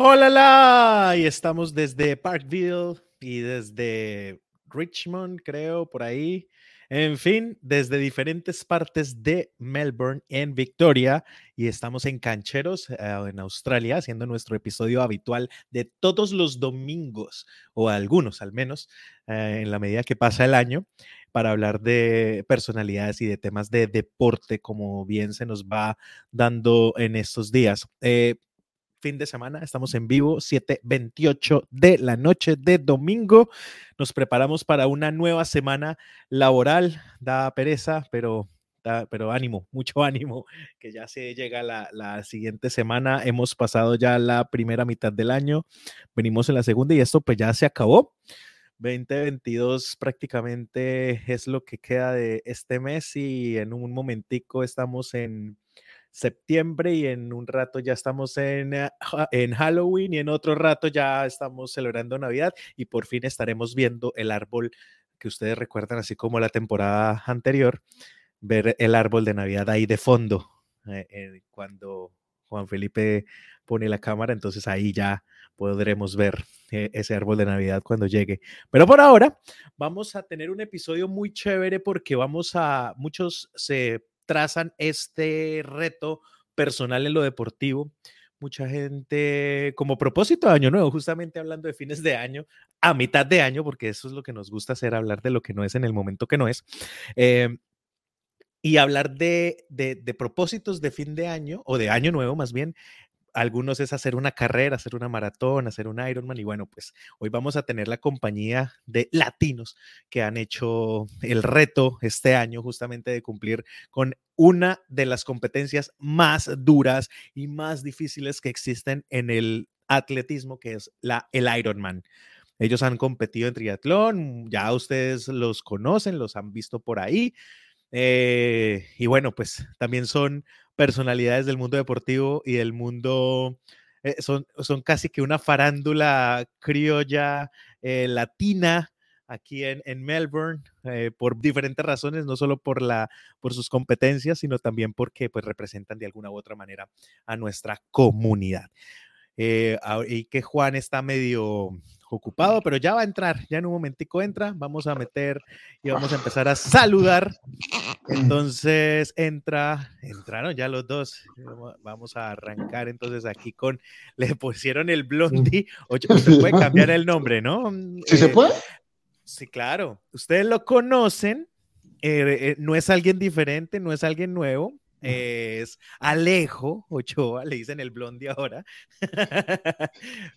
Hola, y estamos desde Parkville y desde Richmond, creo, por ahí. En fin, desde diferentes partes de Melbourne en Victoria y estamos en Cancheros, eh, en Australia, haciendo nuestro episodio habitual de todos los domingos, o algunos al menos, eh, en la medida que pasa el año, para hablar de personalidades y de temas de deporte, como bien se nos va dando en estos días. Eh, fin de semana. Estamos en vivo, 7:28 de la noche de domingo. Nos preparamos para una nueva semana laboral. Da pereza, pero, pero ánimo, mucho ánimo, que ya se llega la, la siguiente semana. Hemos pasado ya la primera mitad del año, venimos en la segunda y esto pues ya se acabó. 2022 prácticamente es lo que queda de este mes y en un momentico estamos en septiembre y en un rato ya estamos en, eh, en Halloween y en otro rato ya estamos celebrando Navidad y por fin estaremos viendo el árbol que ustedes recuerdan, así como la temporada anterior, ver el árbol de Navidad ahí de fondo eh, eh, cuando Juan Felipe pone la cámara, entonces ahí ya podremos ver ese árbol de Navidad cuando llegue. Pero por ahora vamos a tener un episodio muy chévere porque vamos a, muchos se trazan este reto personal en lo deportivo. Mucha gente, como propósito de año nuevo, justamente hablando de fines de año, a mitad de año, porque eso es lo que nos gusta hacer, hablar de lo que no es en el momento que no es. Em, y hablar de, de, de, propósitos de fin de año o de año nuevo más bien algunos es hacer una carrera, hacer una maratón, hacer un Ironman. Y bueno, pues hoy vamos a tener la compañía de latinos que han hecho el reto este año justamente de cumplir con una de las competencias más duras y más difíciles que existen en el atletismo, que es la, el Ironman. Ellos han competido en triatlón, ya ustedes los conocen, los han visto por ahí. Eh, y bueno, pues también son personalidades del mundo deportivo y del mundo, eh, son, son casi que una farándula criolla eh, latina aquí en, en Melbourne por diferentes razones, no solo por, la, por sus competencias, sino también porque pues, representan de alguna u otra manera a nuestra comunidad. y que Juan está medio ocupado, pero ya va a entrar, ya en un momentico entra, vamos a meter y vamos a empezar a saludar. Entonces entra, entraron ya los dos, vamos a arrancar entonces aquí con, le pusieron el blondie, oye, usted puede cambiar el nombre, ¿no? ¿Sí se eh, puede? Sí, claro, ustedes lo conocen, eh, eh, no es alguien diferente, no es alguien nuevo, es Alejo Ochoa, le dicen el blondie ahora.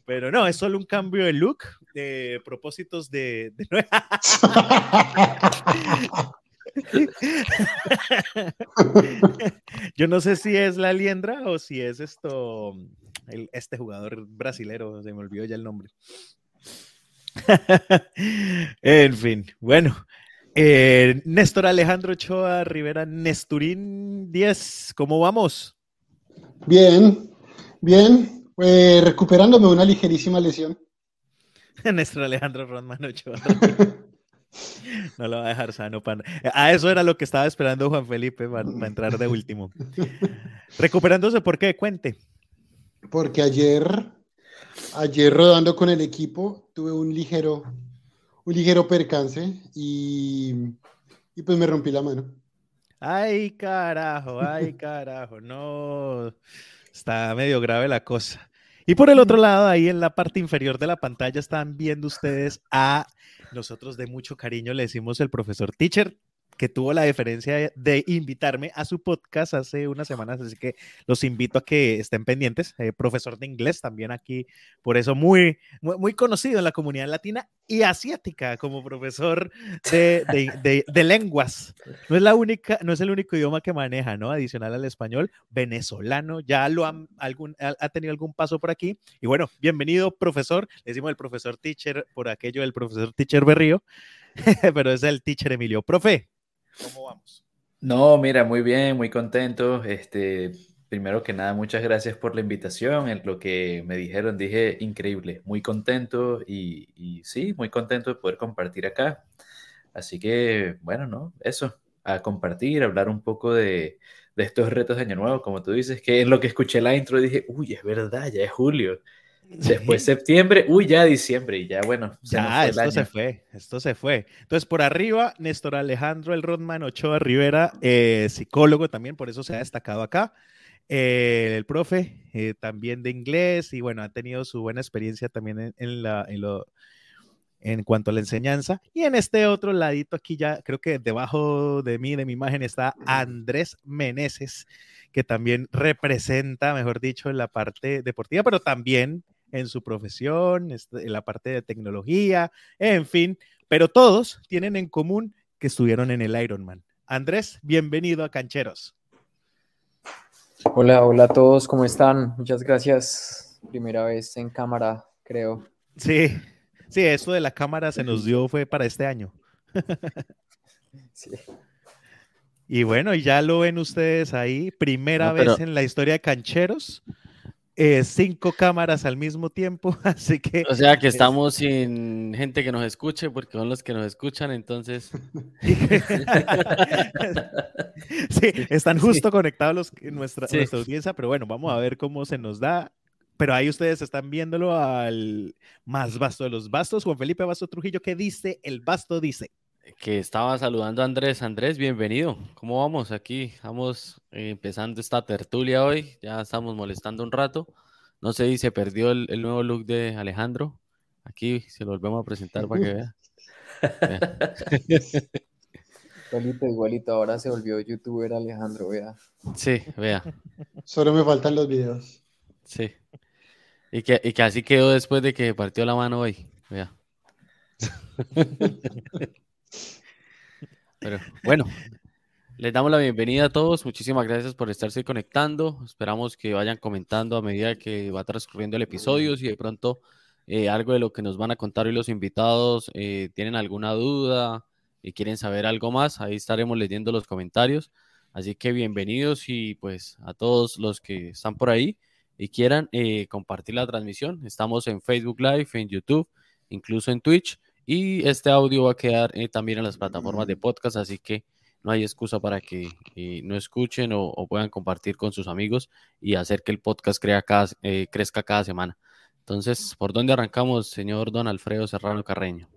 Pero no, es solo un cambio de look, de propósitos de. Yo no sé si es la liendra o si es esto, este jugador brasilero, se me olvidó ya el nombre. en fin, bueno, eh, Néstor Alejandro Ochoa Rivera, Nesturín 10, ¿cómo vamos? Bien, bien, eh, recuperándome una ligerísima lesión. Néstor Alejandro Rodman Ochoa. No lo va a dejar sano. Para... A eso era lo que estaba esperando Juan Felipe para, para entrar de último. Recuperándose, ¿por qué? Cuente. Porque ayer, ayer rodando con el equipo, tuve un ligero un ligero percance y, y pues me rompí la mano. Ay, carajo, ay, carajo, no. Está medio grave la cosa. Y por el otro lado, ahí en la parte inferior de la pantalla están viendo ustedes a nosotros de mucho cariño le decimos el profesor Teacher que tuvo la deferencia de invitarme a su podcast hace unas semanas, así que los invito a que estén pendientes. Eh, profesor de inglés también aquí, por eso muy, muy, conocido en la comunidad latina y asiática como profesor de, de, de, lenguas. No es, la única, no es el único idioma que maneja, ¿no? Adicional al español, venezolano, ya lo han, algún, ha, tenido algún paso por aquí. Y bueno, bienvenido, profesor. Le decimos el profesor teacher por aquello del profesor teacher Berrío, pero es el teacher Emilio. Profe, ¿Cómo vamos? No, mira, muy bien, muy contento. Este, primero que nada, muchas gracias por la invitación. En lo que me dijeron, dije increíble, muy contento y, sí, muy contento de poder compartir acá. Así que, bueno, ¿no? Eso, a compartir, hablar un poco de, de estos retos de Año Nuevo, como tú dices, que en lo que escuché la intro dije, uy, es verdad, ya es julio. Después septiembre, uy, ya diciembre, y ya bueno. ya, esto se fue, esto se fue. Entonces, por arriba, Néstor Alejandro El Rodman Ochoa Rivera, eh, psicólogo también, por eso se ha destacado acá. Eh, el profe, eh, también de inglés, y bueno, ha tenido su buena experiencia también en, la, en, lo, en cuanto a la enseñanza. Y en este otro ladito aquí ya, creo que debajo de mí, de mi imagen, está Andrés Meneses, que también representa, mejor dicho, la parte deportiva, pero también en su profesión, este, en la parte de tecnología, en fin, pero todos tienen en común que estuvieron en el Ironman. Andrés, bienvenido a Cancheros. Hola, hola a todos, ¿cómo están? Muchas gracias. Primera vez en cámara, creo. Sí, sí, esto de la cámara se nos dio fue para este año. sí. Y bueno, ya lo ven ustedes ahí, primera vez en la historia de Cancheros eh, cinco cámaras al mismo tiempo, así que... O sea que estamos sin gente que nos escuche porque son los que nos escuchan, entonces... sí, están justo conectados los, nuestra, nuestra audiencia, pero bueno, vamos a ver cómo se nos da. Pero ahí ustedes están viéndolo al más vasto de los bastos, Juan Felipe Basto Trujillo, ¿qué dice? El basto dice que estaba saludando a Andrés. Andrés, bienvenido. ¿Cómo vamos aquí? Estamos eh, empezando esta tertulia hoy. Ya estamos molestando un rato. No sé si se perdió el, nuevo look de Alejandro. Aquí se lo volvemos a presentar para que vea. igualito, igualito. Ahora se volvió youtuber Alejandro, vea. Sí, vea. Solo me faltan los videos. Sí. Y que, y que así quedó después de que partió la mano hoy. Vea. Pero bueno, les damos la bienvenida a todos. Muchísimas gracias por estarse conectando. Esperamos que vayan comentando a medida que va transcurriendo el episodio. Si de pronto eh, algo de lo que nos van a contar hoy los invitados eh, tienen alguna duda y quieren saber algo más, ahí estaremos leyendo los comentarios. Así que bienvenidos y pues a todos los que están por ahí y quieran eh, compartir la transmisión. Estamos en Facebook Live, en YouTube, incluso en Twitch. Y este audio va a quedar eh, también en las plataformas de podcast, así que no hay excusa para que eh, no escuchen o, puedan compartir con sus amigos y hacer que el podcast eh, crezca cada semana. Entonces, ¿por dónde arrancamos, señor don Alfredo Serrano Carreño?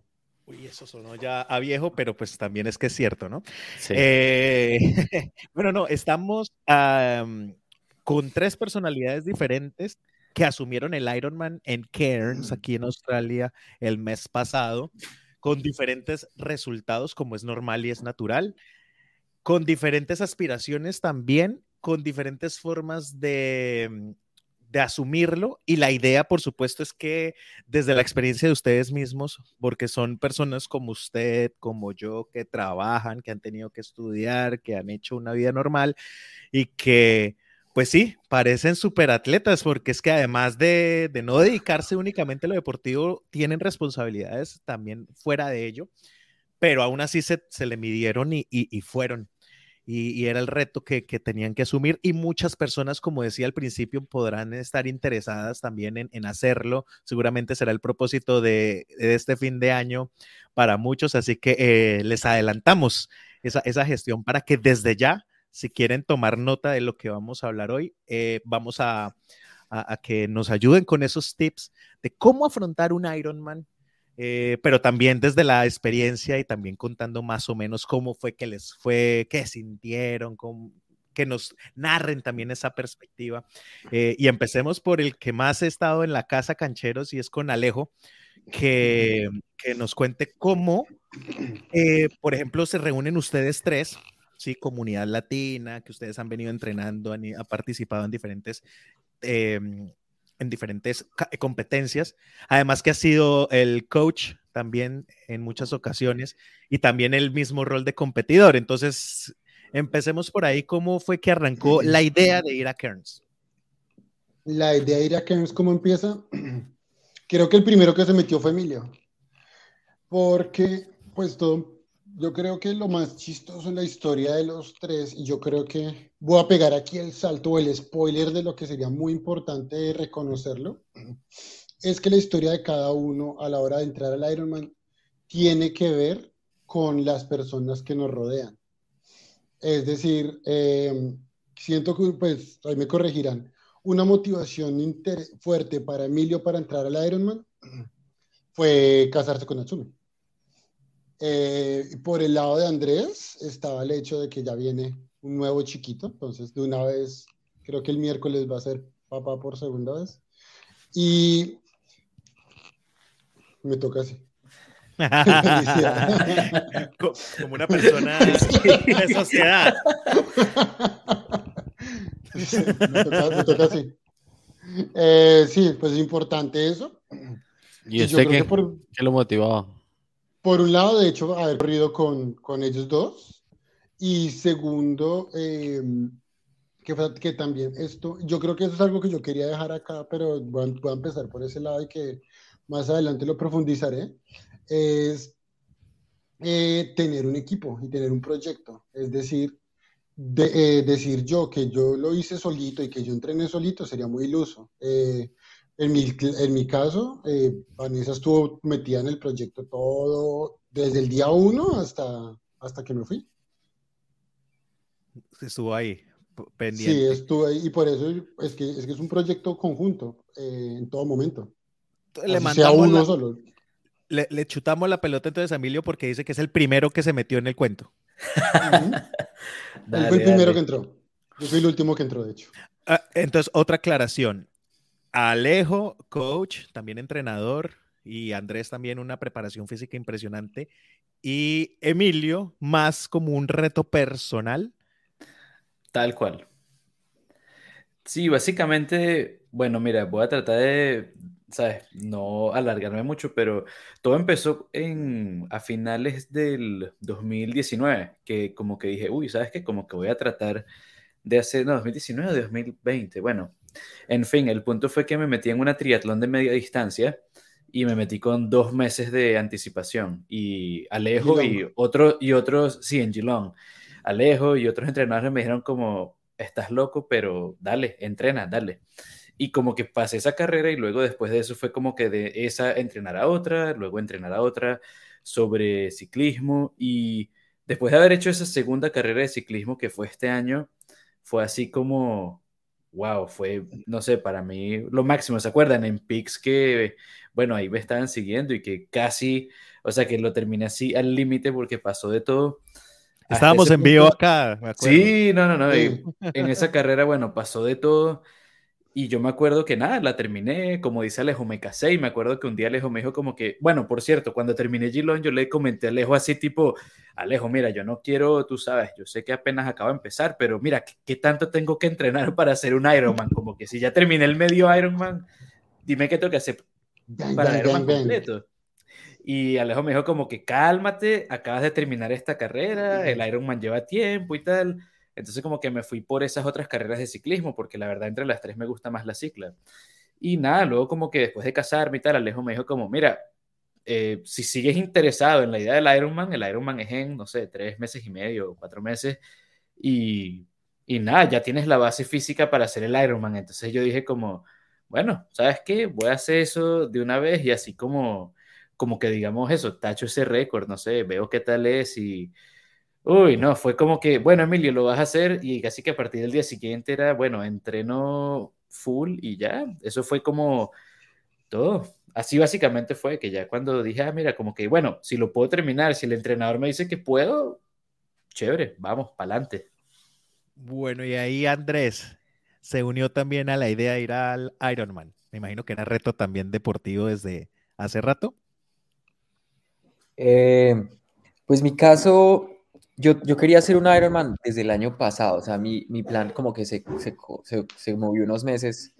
Uy, eso sonó ya a viejo, pero pues también es que es cierto, ¿no? Sí. bueno, no, estamos con tres personalidades diferentes que asumieron el Ironman en Cairns, aquí en Australia, el mes pasado, con diferentes resultados, como es normal y es natural, con diferentes aspiraciones también, con diferentes formas de, de asumirlo. Y la idea, por supuesto, es que desde la experiencia de ustedes mismos, porque son personas como usted, como yo, que trabajan, que han tenido que estudiar, que han hecho una vida normal y que pues sí, parecen superatletas porque es que además de, no dedicarse únicamente a lo deportivo, tienen responsabilidades también fuera de ello, pero aún así se, le midieron y, fueron. Y, era el reto que, tenían que asumir y muchas personas, como decía al principio, podrán estar interesadas también en, hacerlo. Seguramente será el propósito de, este fin de año para muchos, así que eh, les adelantamos esa, esa gestión para que desde ya si quieren tomar nota de lo que vamos a hablar hoy, eh, vamos a, que nos ayuden con esos tips de cómo afrontar un Ironman, eh, pero también desde la experiencia y también contando más o menos cómo fue que les fue, qué sintieron, que nos narren también esa perspectiva. Eh, y empecemos por el que más he estado en la casa Cancheros y es con Alejo, que, que nos cuente cómo, por ejemplo, se reúnen ustedes tres ¿sí? Comunidad latina, que ustedes han venido entrenando, han, ha participado en diferentes, em, en diferentes competencias. Además que ha sido el coach también en muchas ocasiones y también el mismo rol de competidor. Entonces, empecemos por ahí. ¿Cómo fue que arrancó la idea de ir a Cairns? La idea de ir a Cairns, ¿cómo empieza? Creo que el primero que se metió fue Emilio. Porque, pues, todo yo creo que lo más chistoso en la historia de los tres, y yo creo que voy a pegar aquí el salto o el spoiler de lo que sería muy importante reconocerlo, es que la historia de cada uno a la hora de entrar al Ironman tiene que ver con las personas que nos rodean. Es decir, em, siento que, pues, ahí me corregirán, una motivación fuerte para Emilio para entrar al Ironman fue casarse con Natsumi. Eh, por el lado de Andrés estaba el hecho de que ya viene un nuevo chiquito, entonces de una vez, creo que el miércoles va a ser papá por segunda vez. Y me toca así. Como una persona de sociedad. me, toca, así. Eh, sí, pues es importante eso. ¿Y usted qué, qué lo motivaba? Por un lado, de hecho, haber corrido con, con ellos dos. Y segundo, eh, que, que, también esto, yo creo que eso es algo que yo quería dejar acá, pero voy a, empezar por ese lado y que más adelante lo profundizaré, es eh, tener un equipo y tener un proyecto. Es decir, de, eh, decir yo que yo lo hice solito y que yo entrené solito sería muy iluso. Eh, en, mi, en mi caso, Vanessa estuvo metida en el proyecto todo, desde el día uno hasta, hasta que me fui. Estuvo ahí, pendiente. Sí, estuve ahí y por eso es que es, que es un proyecto conjunto eh, en todo momento. Le mandamos uno solo. Le, chutamos la pelota entonces a Emilio porque dice que es el primero que se metió en el cuento. Él fue el primero que entró. Yo fui el último que entró, de hecho. Ah, entonces, otra aclaración. Alejo, coach, también entrenador, y Andrés también una preparación física impresionante. Y Emilio, más como un reto personal Tal cual. Sí, básicamente, bueno, mira, voy a tratar de, ¿sabes? No alargarme mucho, pero todo empezó en, a finales del 2019, que como que dije, uy, ¿sabes qué? Como que voy a tratar de hacer, no, 2019 o 2020, bueno, en fin, el punto fue que me metí en una triatlón de media distancia y me metí con dos meses de anticipación y Alejo y otros, y otros, sí, en Geelong. Alejo y otros entrenadores me dijeron como, estás loco, pero dale, entrena, dale. Y como que pasé esa carrera y luego después de eso fue como que de esa entrenar a otra, luego entrenar a otra sobre ciclismo y después de haber hecho esa segunda carrera de ciclismo que fue este año, fue así como, wow, fue, no sé, para mí lo máximo, ¿se acuerdan? En Pix que, bueno, ahí me estaban siguiendo y que casi, o sea, que lo terminé así al límite porque pasó de todo. Estábamos en vivo acá. Me sí, no, no, no. En esa carrera, bueno, pasó de todo. Y yo me acuerdo que nada, la terminé, como dice Alejo, me casé y me acuerdo que un día Alejo me dijo como que, bueno, por cierto, cuando terminé Gilón, yo le comenté a Alejo así tipo, Alejo, mira, yo no quiero, tú sabes, yo sé que apenas acaba de empezar, pero mira, ¿qué, tanto tengo que entrenar para hacer un Ironman? Como que si ya terminé el medio Ironman, dime qué tengo que hacer para el Ironman completo. Y Alejo me dijo como que cálmate, acabas de terminar esta carrera, el Ironman lleva tiempo y tal. Entonces como que me fui por esas otras carreras de ciclismo, porque la verdad entre las tres me gusta más la cicla. Y nada, luego como que después de casarme y tal, Alejo me dijo como, mira, eh, si sigues interesado en la idea del Ironman, el Ironman es en, no sé, tres meses y medio cuatro meses. Y, y nada, ya tienes la base física para hacer el Ironman. Entonces yo dije como, bueno, ¿sabes qué? Voy a hacer eso de una vez y así como como que digamos eso, tacho ese récord, no sé, veo qué tal es y... Uy, no, fue como que, bueno, Emilio, lo vas a hacer y casi que a partir del día siguiente era, bueno, entreno full y ya, eso fue como todo. Así básicamente fue que ya cuando dije, ah, mira, como que, bueno, si lo puedo terminar, si el entrenador me dice que puedo, chévere, vamos, para adelante. Bueno, y ahí Andrés se unió también a la idea de ir al Ironman. Me imagino que era reto también deportivo desde hace rato. Eh, pues mi caso, yo, yo, quería hacer un Ironman desde el año pasado, o sea, mi, mi plan como que se, se, se, movió unos meses,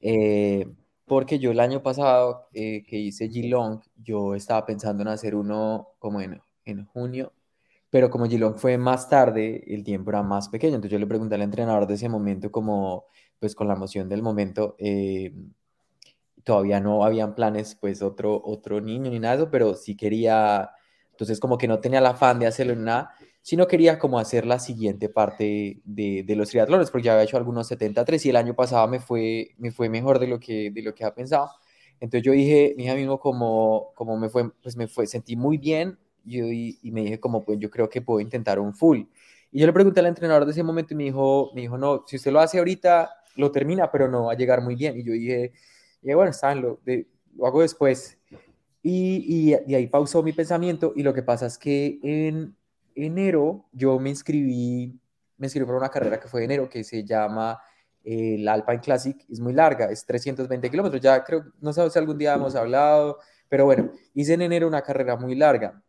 eh, porque yo el año pasado eh, que hice Geelong, yo estaba pensando en hacer uno como en, en junio, pero como Geelong fue más tarde, el tiempo era más pequeño, entonces yo le pregunté al entrenador de ese momento como, pues con la emoción del momento, todavía no habían planes, pues otro, otro niño ni nada, pero sí quería, entonces como que no tenía el afán de hacerlo en nada, sino quería como hacer la siguiente parte de, de los triatlones, porque ya había hecho algunos 73 y el año pasado me fue, me fue mejor de lo que, de lo que había pensado. Entonces yo dije, mi mismo como, como me fue, pues me fue, sentí muy bien y, y me dije como, pues yo creo que puedo intentar un full. Y yo le pregunté al entrenador de ese momento y me dijo, me dijo, no, si usted lo hace ahorita, lo termina, pero no va a llegar muy bien. Y yo dije, bueno, está lo, lo hago después. Y, y, ahí pausó mi pensamiento y lo que pasa es que en enero yo me inscribí, me inscribí para una carrera que fue enero que se llama eh, el Alpine Classic, es muy larga, es 320 kilómetros, ya creo, no sé si algún día hemos hablado, pero bueno, hice en enero una carrera muy larga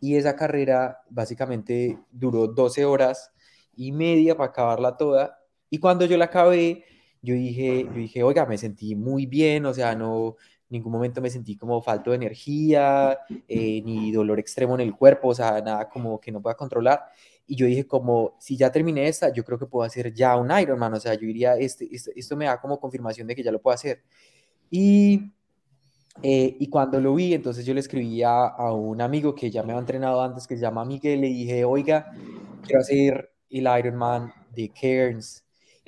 y esa carrera básicamente duró 12 horas y media para acabarla toda y cuando yo la acabé, yo dije, yo dije, oiga, me sentí muy bien, o sea, no, ningún momento me sentí como falto de energía, eh, ni dolor extremo en el cuerpo, o sea, nada como que no pueda controlar. Y yo dije como, si ya terminé esta, yo creo que puedo hacer ya un Ironman, o sea, yo diría, este, este esto me da como confirmación de que ya lo puedo hacer. Y, eh, y cuando lo vi, entonces yo le escribí a, a, un amigo que ya me había entrenado antes, que se llama Miguel, le dije, oiga, quiero hacer el Ironman de Cairns,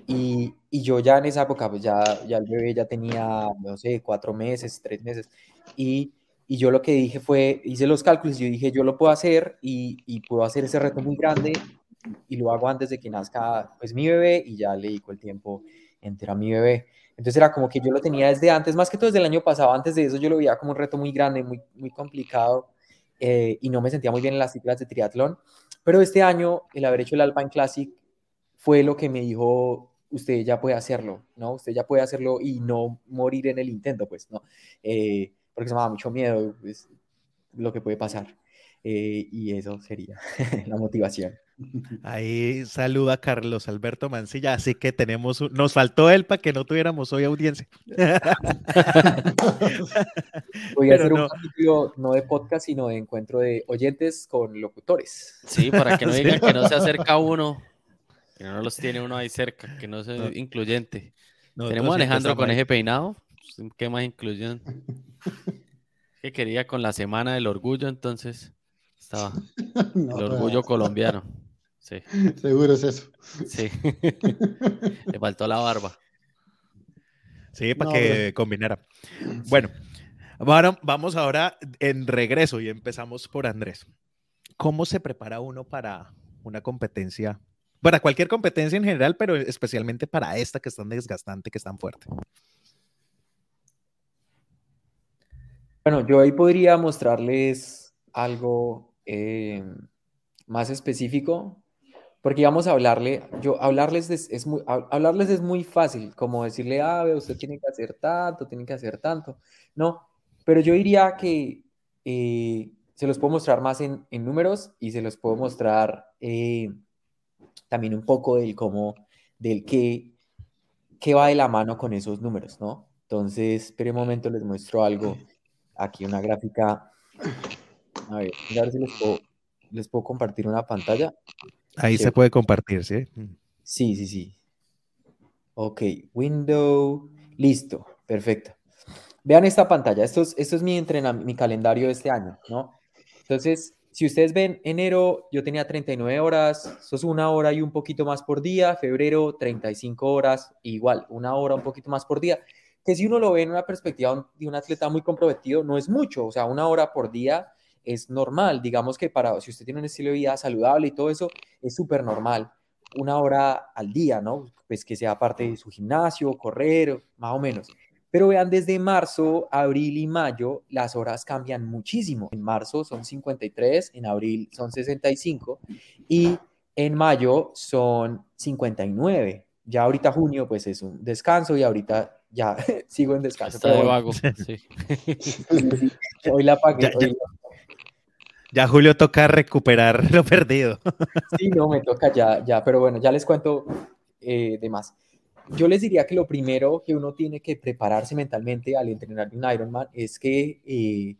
y, y, yo ya en esa época, pues ya, ya el bebé ya tenía, no sé, cuatro meses, tres meses. Y, y yo lo que dije fue, hice los cálculos y dije, yo lo puedo hacer y, y, puedo hacer ese reto muy grande y lo hago antes de que nazca pues mi bebé y ya le dedico el tiempo entero a mi bebé. Entonces era como que yo lo tenía desde antes, más que todo desde el año pasado, antes de eso yo lo veía como un reto muy grande, muy, muy complicado eh, y no me sentía muy bien en las ciclas de triatlón. Pero este año el haber hecho el Alpine Classic fue lo que me dijo, usted ya puede hacerlo, ¿no? Usted ya puede hacerlo y no morir en el intento, pues, ¿no? Eh, porque se me da mucho miedo pues, lo que puede pasar. Eh, y eso sería la motivación. Ahí saluda Carlos Alberto Mancilla, así que tenemos, nos faltó él para que no tuviéramos hoy audiencia. Voy a hacer un capítulo no de podcast, sino de encuentro de oyentes con locutores. Sí, para que no digan que no se acerca uno. Que no los tiene uno ahí cerca, que no es incluyente. Tenemos a Alejandro con eje peinado. Pues, ¿Qué más inclusión? que quería con la semana del orgullo, entonces estaba el orgullo colombiano. Sí. Seguro es eso. Sí. Le faltó la barba. Sí, para que combinara. Bueno, bueno, vamos ahora en regreso y empezamos por Andrés. ¿Cómo se prepara uno para una competencia para cualquier competencia en general, pero especialmente para esta que es tan desgastante, que es tan fuerte. Bueno, yo ahí podría mostrarles algo eh, más específico, porque vamos a hablarle, yo hablarles es, muy, hablarles es muy fácil, como decirle, ah, usted tiene que hacer tanto, tiene que hacer tanto, no, pero yo diría que eh, se los puedo mostrar más en, números y se los puedo mostrar eh, también un poco del cómo, del qué, qué va de la mano con esos números, ¿no? Entonces, espere un momento, les muestro algo. Aquí una gráfica. A ver, a ver si les puedo, les puedo compartir una pantalla. Ahí se puede compartir, ¿sí? Sí, sí, sí. Ok, window, listo, perfecto. Vean esta pantalla, esto es, esto es mi, mi calendario de este año, ¿no? Entonces, si ustedes ven, enero yo tenía 39 horas, eso es una hora y un poquito más por día, febrero 35 horas, igual, una hora un poquito más por día, que si uno lo ve en una perspectiva de un atleta muy comprometido, no es mucho, o sea, una hora por día es normal, digamos que para, si usted tiene un estilo de vida saludable y todo eso, es súper normal, una hora al día, ¿no? Pues que sea parte de su gimnasio, correr, más o menos. Pero vean, desde marzo, abril y mayo, las horas cambian muchísimo. En marzo son 53, en abril son 65 y en mayo son 59. Ya ahorita junio, pues es un descanso y ahorita ya sigo en descanso. Está de vago, sí. Hoy la pagué. Ya, Julio toca recuperar lo perdido. Sí, no, me toca ya, ya, pero bueno, ya les cuento eh, de más yo les diría que lo primero que uno tiene que prepararse mentalmente al entrenar un Ironman es que eh,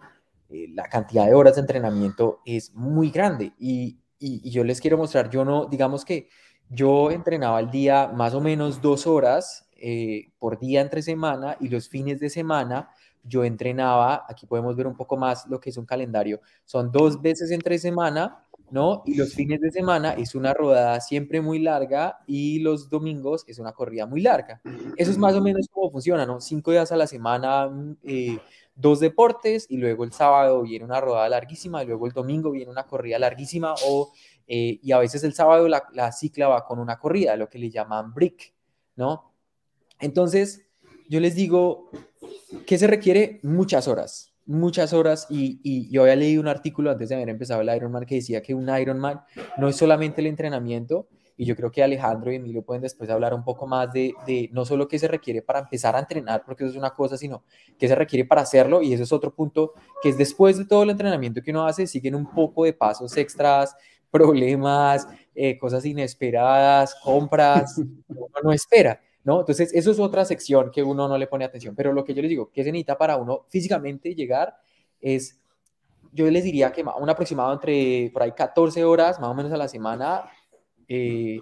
eh, la cantidad de horas de entrenamiento es muy grande y, y, yo les quiero mostrar, yo no, digamos que yo entrenaba al día más o menos dos horas eh, por día entre semana y los fines de semana yo entrenaba, aquí podemos ver un poco más lo que es un calendario, son dos veces entre semana ¿no? Y los fines de semana es una rodada siempre muy larga y los domingos es una corrida muy larga. Eso es más o menos como funciona. Cinco días a la semana, mm, eh, dos deportes y luego el sábado viene una rodada larguísima y luego el domingo viene una corrida larguísima o, eh, y a veces el sábado la, la, cicla va con una corrida, lo que le llaman brick, ¿no? Entonces, yo les digo, ¿qué se requiere? Muchas horas, muchas horas. Y, y, yo había leído un artículo antes de haber empezado el Ironman que decía que un Ironman no es solamente el entrenamiento, y yo creo que Alejandro y Emilio pueden después hablar un poco más de, de, no solo qué se requiere para empezar a entrenar, porque eso es una cosa, sino qué se requiere para hacerlo, y eso es otro punto, que es después de todo el entrenamiento que uno hace, siguen un poco de pasos extras, problemas, eh, cosas inesperadas, compras, uno no espera. ¿No? Entonces, eso es otra sección que uno no le pone atención. Pero lo que yo les digo, que se necesita para uno físicamente llegar es, yo les diría que un aproximado entre por ahí 14 horas, más o menos a la semana, eh,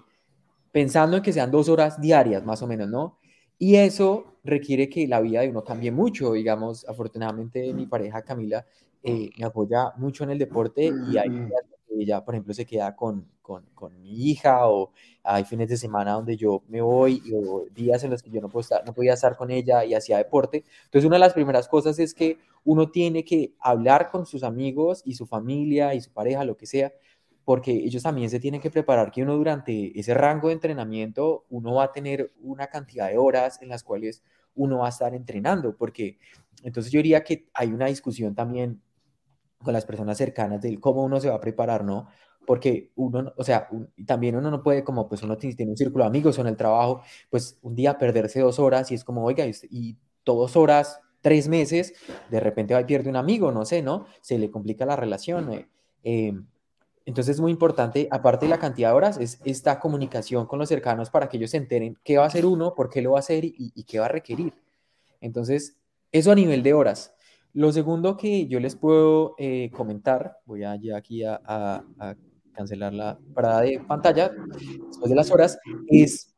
pensando en que sean dos horas diarias, más o menos, ¿no? Y eso requiere que la vida de uno cambie mucho. Digamos, afortunadamente mi pareja Camila eh, me apoya mucho en el deporte y hay días ella, por ejemplo, se queda con, con, con, mi hija o hay fines de semana donde yo me voy o días en los que yo no, puedo estar, no podía estar con ella y hacía deporte. Entonces, una de las primeras cosas es que uno tiene que hablar con sus amigos y su familia y su pareja, lo que sea, porque ellos también se tienen que preparar que uno durante ese rango de entrenamiento, uno va a tener una cantidad de horas en las cuales uno va a estar entrenando, porque entonces yo diría que hay una discusión también con las personas cercanas de cómo uno se va a preparar, ¿no? Porque uno, o sea, también uno no puede, como pues uno tiene un círculo de amigos o en el trabajo, pues un día perderse dos horas y es como, oiga, y, dos horas, tres meses, de repente va y pierde un amigo, no sé, ¿no? Se le complica la relación. Eh, em, entonces es muy importante, aparte de la cantidad de horas, es esta comunicación con los cercanos para que ellos se enteren qué va a hacer uno, por qué lo va a hacer y, y qué va a requerir. Entonces, eso a nivel de horas. Lo segundo que yo les puedo eh, comentar, voy a ya aquí a, cancelar la parada de pantalla después de las horas, es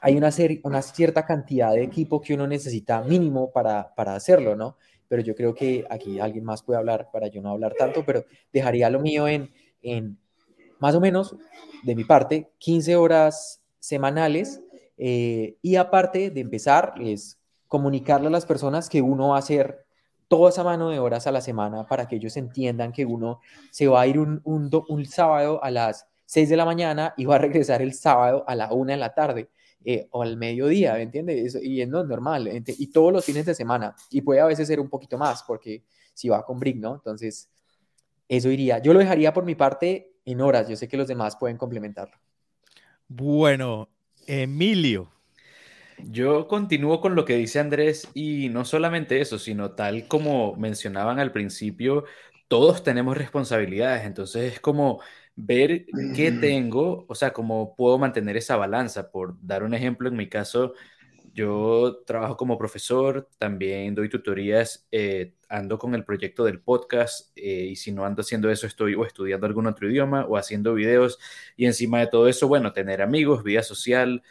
hay una, serie, una cierta cantidad de equipo que uno necesita mínimo para, para hacerlo, ¿no? Pero yo creo que aquí alguien más puede hablar para yo no hablar tanto, pero dejaría lo mío en, en más o menos, de mi parte, 15 horas semanales eh, y aparte de empezar, es comunicarle a las personas que uno va a hacer toda esa mano de horas a la semana para que ellos entiendan que uno se va a ir un, un, un sábado a las 6 de la mañana y va a regresar el sábado a la 1 de la tarde. Eh, o al mediodía, ¿me entiendes? Y es no normal, y todos los fines de semana, y puede a veces ser un poquito más, porque si va con Brick, ¿no? Entonces, eso iría. Yo lo dejaría por mi parte en horas, yo sé que los demás pueden complementarlo. Bueno, Emilio, yo continúo con lo que dice Andrés y no solamente eso, sino tal como mencionaban al principio, todos tenemos responsabilidades, entonces es como ver qué tengo, o sea, cómo puedo mantener esa balanza. Por dar un ejemplo, en mi caso, yo trabajo como profesor, también doy tutorías, eh, ando con el proyecto del podcast eh, y si no ando haciendo eso estoy o estudiando algún otro idioma o haciendo videos. Y encima de todo eso, bueno, tener amigos, vida social,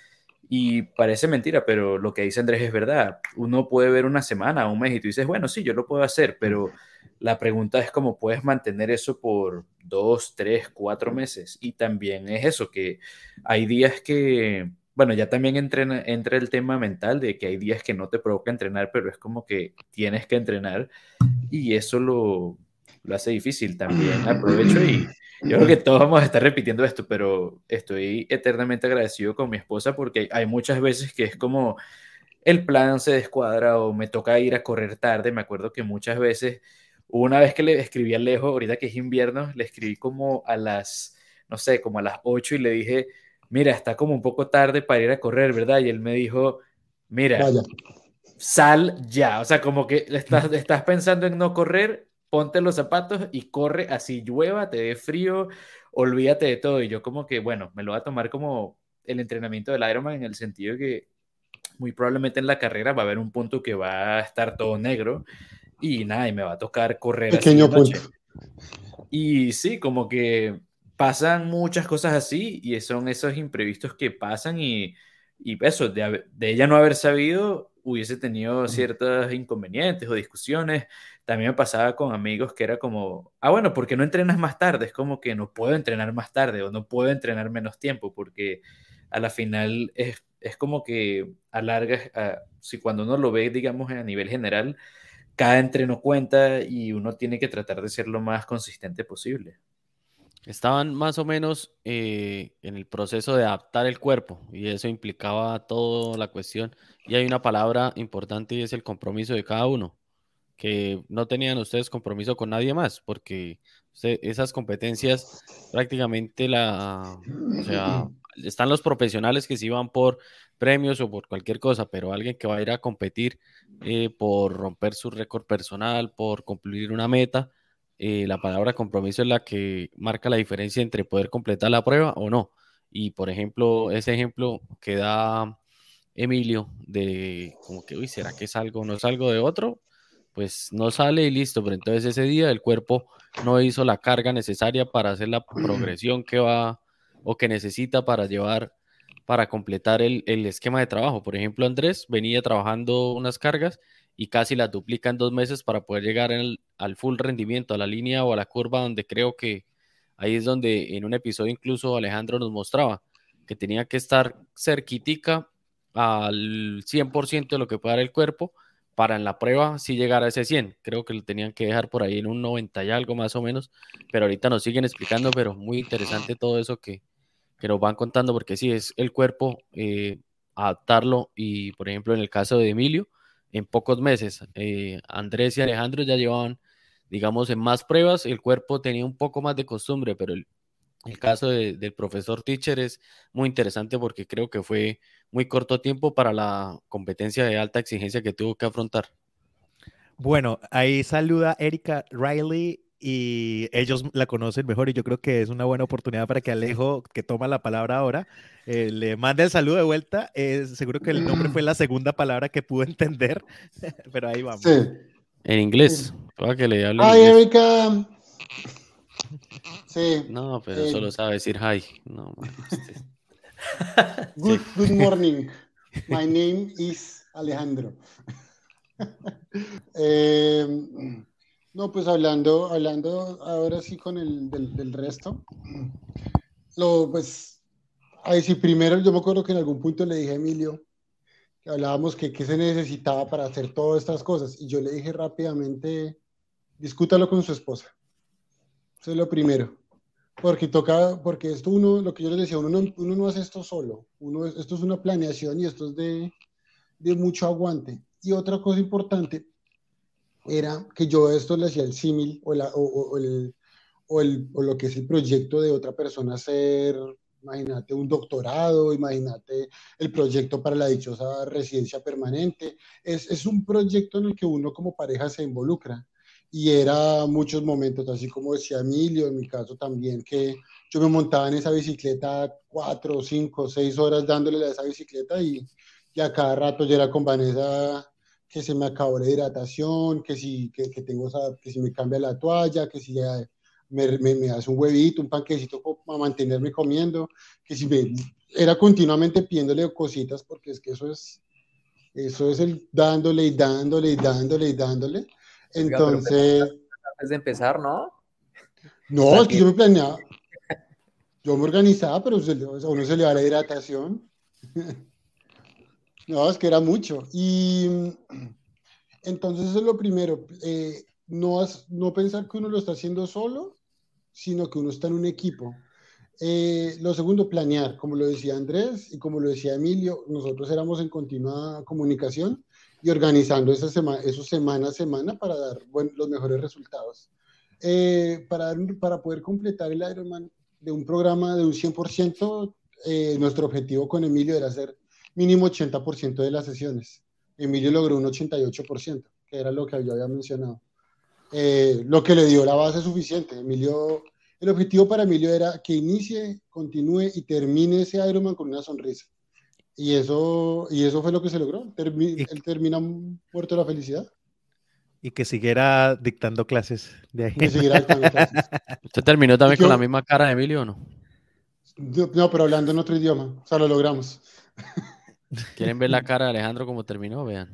y parece mentira, pero lo que dice Andrés es verdad. Uno puede ver una semana, un mes y tú dices, bueno, sí, yo lo puedo hacer, pero la pregunta es cómo puedes mantener eso por dos, tres, cuatro meses. Y también es eso, que hay días que, bueno, ya también entra, entra el tema mental de que hay días que no te provoca entrenar, pero es como que tienes que entrenar y eso lo, lo hace difícil también. Aprovecho y yo creo que todos vamos a estar repitiendo esto, pero estoy eternamente agradecido con mi esposa porque hay muchas veces que es como el plan se descuadra o me toca ir a correr tarde. Me acuerdo que muchas veces, una vez que le escribí a Alejo, ahorita que es invierno, le escribí como a las, no sé, como a las 8 y le dije, mira, está como un poco tarde para ir a correr, ¿verdad? Y él me dijo, mira, sal ya. O sea, como que estás, estás pensando en no correr, ponte los zapatos y corre así llueva, te dé frío, olvídate de todo. Y yo como que, bueno, me lo voy a tomar como el entrenamiento del Ironman en el sentido que muy probablemente en la carrera va a haber un punto que va a estar todo negro y nada, y me va a tocar correr. Pequeño punto. Y sí, como que pasan muchas cosas así y son esos imprevistos que pasan y, y eso, de, de ella no haber sabido, hubiese tenido ciertos inconvenientes o discusiones. También me pasaba con amigos que era como, ah, bueno, ¿por qué no entrenas más tarde? Es como que no puedo entrenar más tarde o no puedo entrenar menos tiempo porque a la final es, es como que alarga, ah, si cuando uno lo ve, digamos, a nivel general, cada entreno cuenta y uno tiene que tratar de ser lo más consistente posible. Estaban más o menos eh, en el proceso de adaptar el cuerpo y eso implicaba toda la cuestión. Y hay una palabra importante y es el compromiso de cada uno, que no tenían ustedes compromiso con nadie más, porque esas competencias prácticamente la, están los profesionales que se iban por premios o por cualquier cosa, pero alguien que va a ir a competir eh, por romper su récord personal, por cumplir una meta, eh, la palabra compromiso es la que marca la diferencia entre poder completar la prueba o no. Y por ejemplo, ese ejemplo que da Emilio de como que, uy, ¿será que salgo o no salgo de otro? Pues no sale y listo, pero entonces ese día el cuerpo no hizo la carga necesaria para hacer la progresión que va o que necesita para llevar, para completar el, el esquema de trabajo. Por ejemplo, Andrés venía trabajando unas cargas y casi la duplica en dos meses para poder llegar al full rendimiento, a la línea o a la curva donde creo que ahí es donde en un episodio incluso Alejandro nos mostraba que tenía que estar cerquitica al 100% de lo que puede dar el cuerpo para en la prueba sí llegar a ese 100. Creo que lo tenían que dejar por ahí en un 90 y algo más o menos, pero ahorita nos siguen explicando, pero muy interesante todo eso que, que nos van contando porque sí, es el cuerpo, eh, adaptarlo y por ejemplo en el caso de Emilio, en pocos meses. Eh, Andrés y Alejandro ya llevaban, digamos, en más pruebas, el cuerpo tenía un poco más de costumbre, pero el, caso del profesor Teacher es muy interesante porque creo que fue muy corto tiempo para la competencia de alta exigencia que tuvo que afrontar. Bueno, ahí saluda Erika Riley y ellos la conocen mejor y yo creo que es una buena oportunidad para que Alejo, que toma la palabra ahora, eh, le mande el saludo de vuelta. Eh, seguro que el nombre fue la segunda palabra que pudo entender, pero ahí vamos. En inglés. Para que le hable Hi, Erika. Sí. No, pero solo sabe decir hi. No, este. good, good morning. My name is Alejandro. eh, no, pues hablando, hablando ahora sí con el del, resto. Lo, pues, ahí sí, primero yo me acuerdo que en algún punto le dije a Emilio que hablábamos que qué se necesitaba para hacer todas estas cosas. Y yo le dije rápidamente, discútalo con su esposa. Eso es lo primero. Porque toca, porque esto uno, lo que yo les decía, uno no, uno no hace esto solo. Uno, esto es una planeación y esto es de, de mucho aguante. Y otra cosa importante, era que yo esto le hacía el símil o, o, el, o, el, o, lo que es el proyecto de otra persona hacer, imagínate un doctorado, imagínate el proyecto para la dichosa residencia permanente. Es, es un proyecto en el que uno como pareja se involucra. Y era muchos momentos, así como decía Emilio, en mi caso también, que yo me montaba en esa bicicleta cuatro, cinco, seis horas dándole a esa bicicleta y, y a cada rato yo era con Vanessa que se me acabó la hidratación, que si, que, tengo, que si me cambia la toalla, que si me, me, me, hace un huevito, un panquecito para mantenerme comiendo, que si me, era continuamente pidiéndole cositas, porque es que eso es, eso es el dándole y dándole y dándole y dándole. Entonces... Antes de empezar, ¿no? No, es que yo me planeaba, yo me organizaba, pero a uno se le da la hidratación. No, es que era mucho. Y entonces eso es lo primero, eh, no, no pensar que uno lo está haciendo solo, sino que uno está en un equipo. Eh, lo segundo, planear, como lo decía Andrés y como lo decía Emilio, nosotros éramos en continua comunicación y organizando esas sema esos semana a semana para dar los mejores resultados. Eh, para, para poder completar el Ironman de un programa de un 100%, nuestro objetivo con Emilio era hacer mínimo 80% de las sesiones. Emilio logró un 88%, que era lo que yo había mencionado. Eh, lo que le dio la base suficiente. Emilio, el objetivo para Emilio era que inicie, continúe y termine ese Ironman con una sonrisa. Y eso, y eso fue lo que se logró. él termina muerto de la felicidad. Y que siguiera dictando clases de ahí. Que siguiera dictando clases. ¿Usted terminó también con la misma cara de Emilio o no? No, pero hablando en otro idioma. O sea, lo logramos. ¿Quieren ver la cara de Alejandro como terminó? Vean.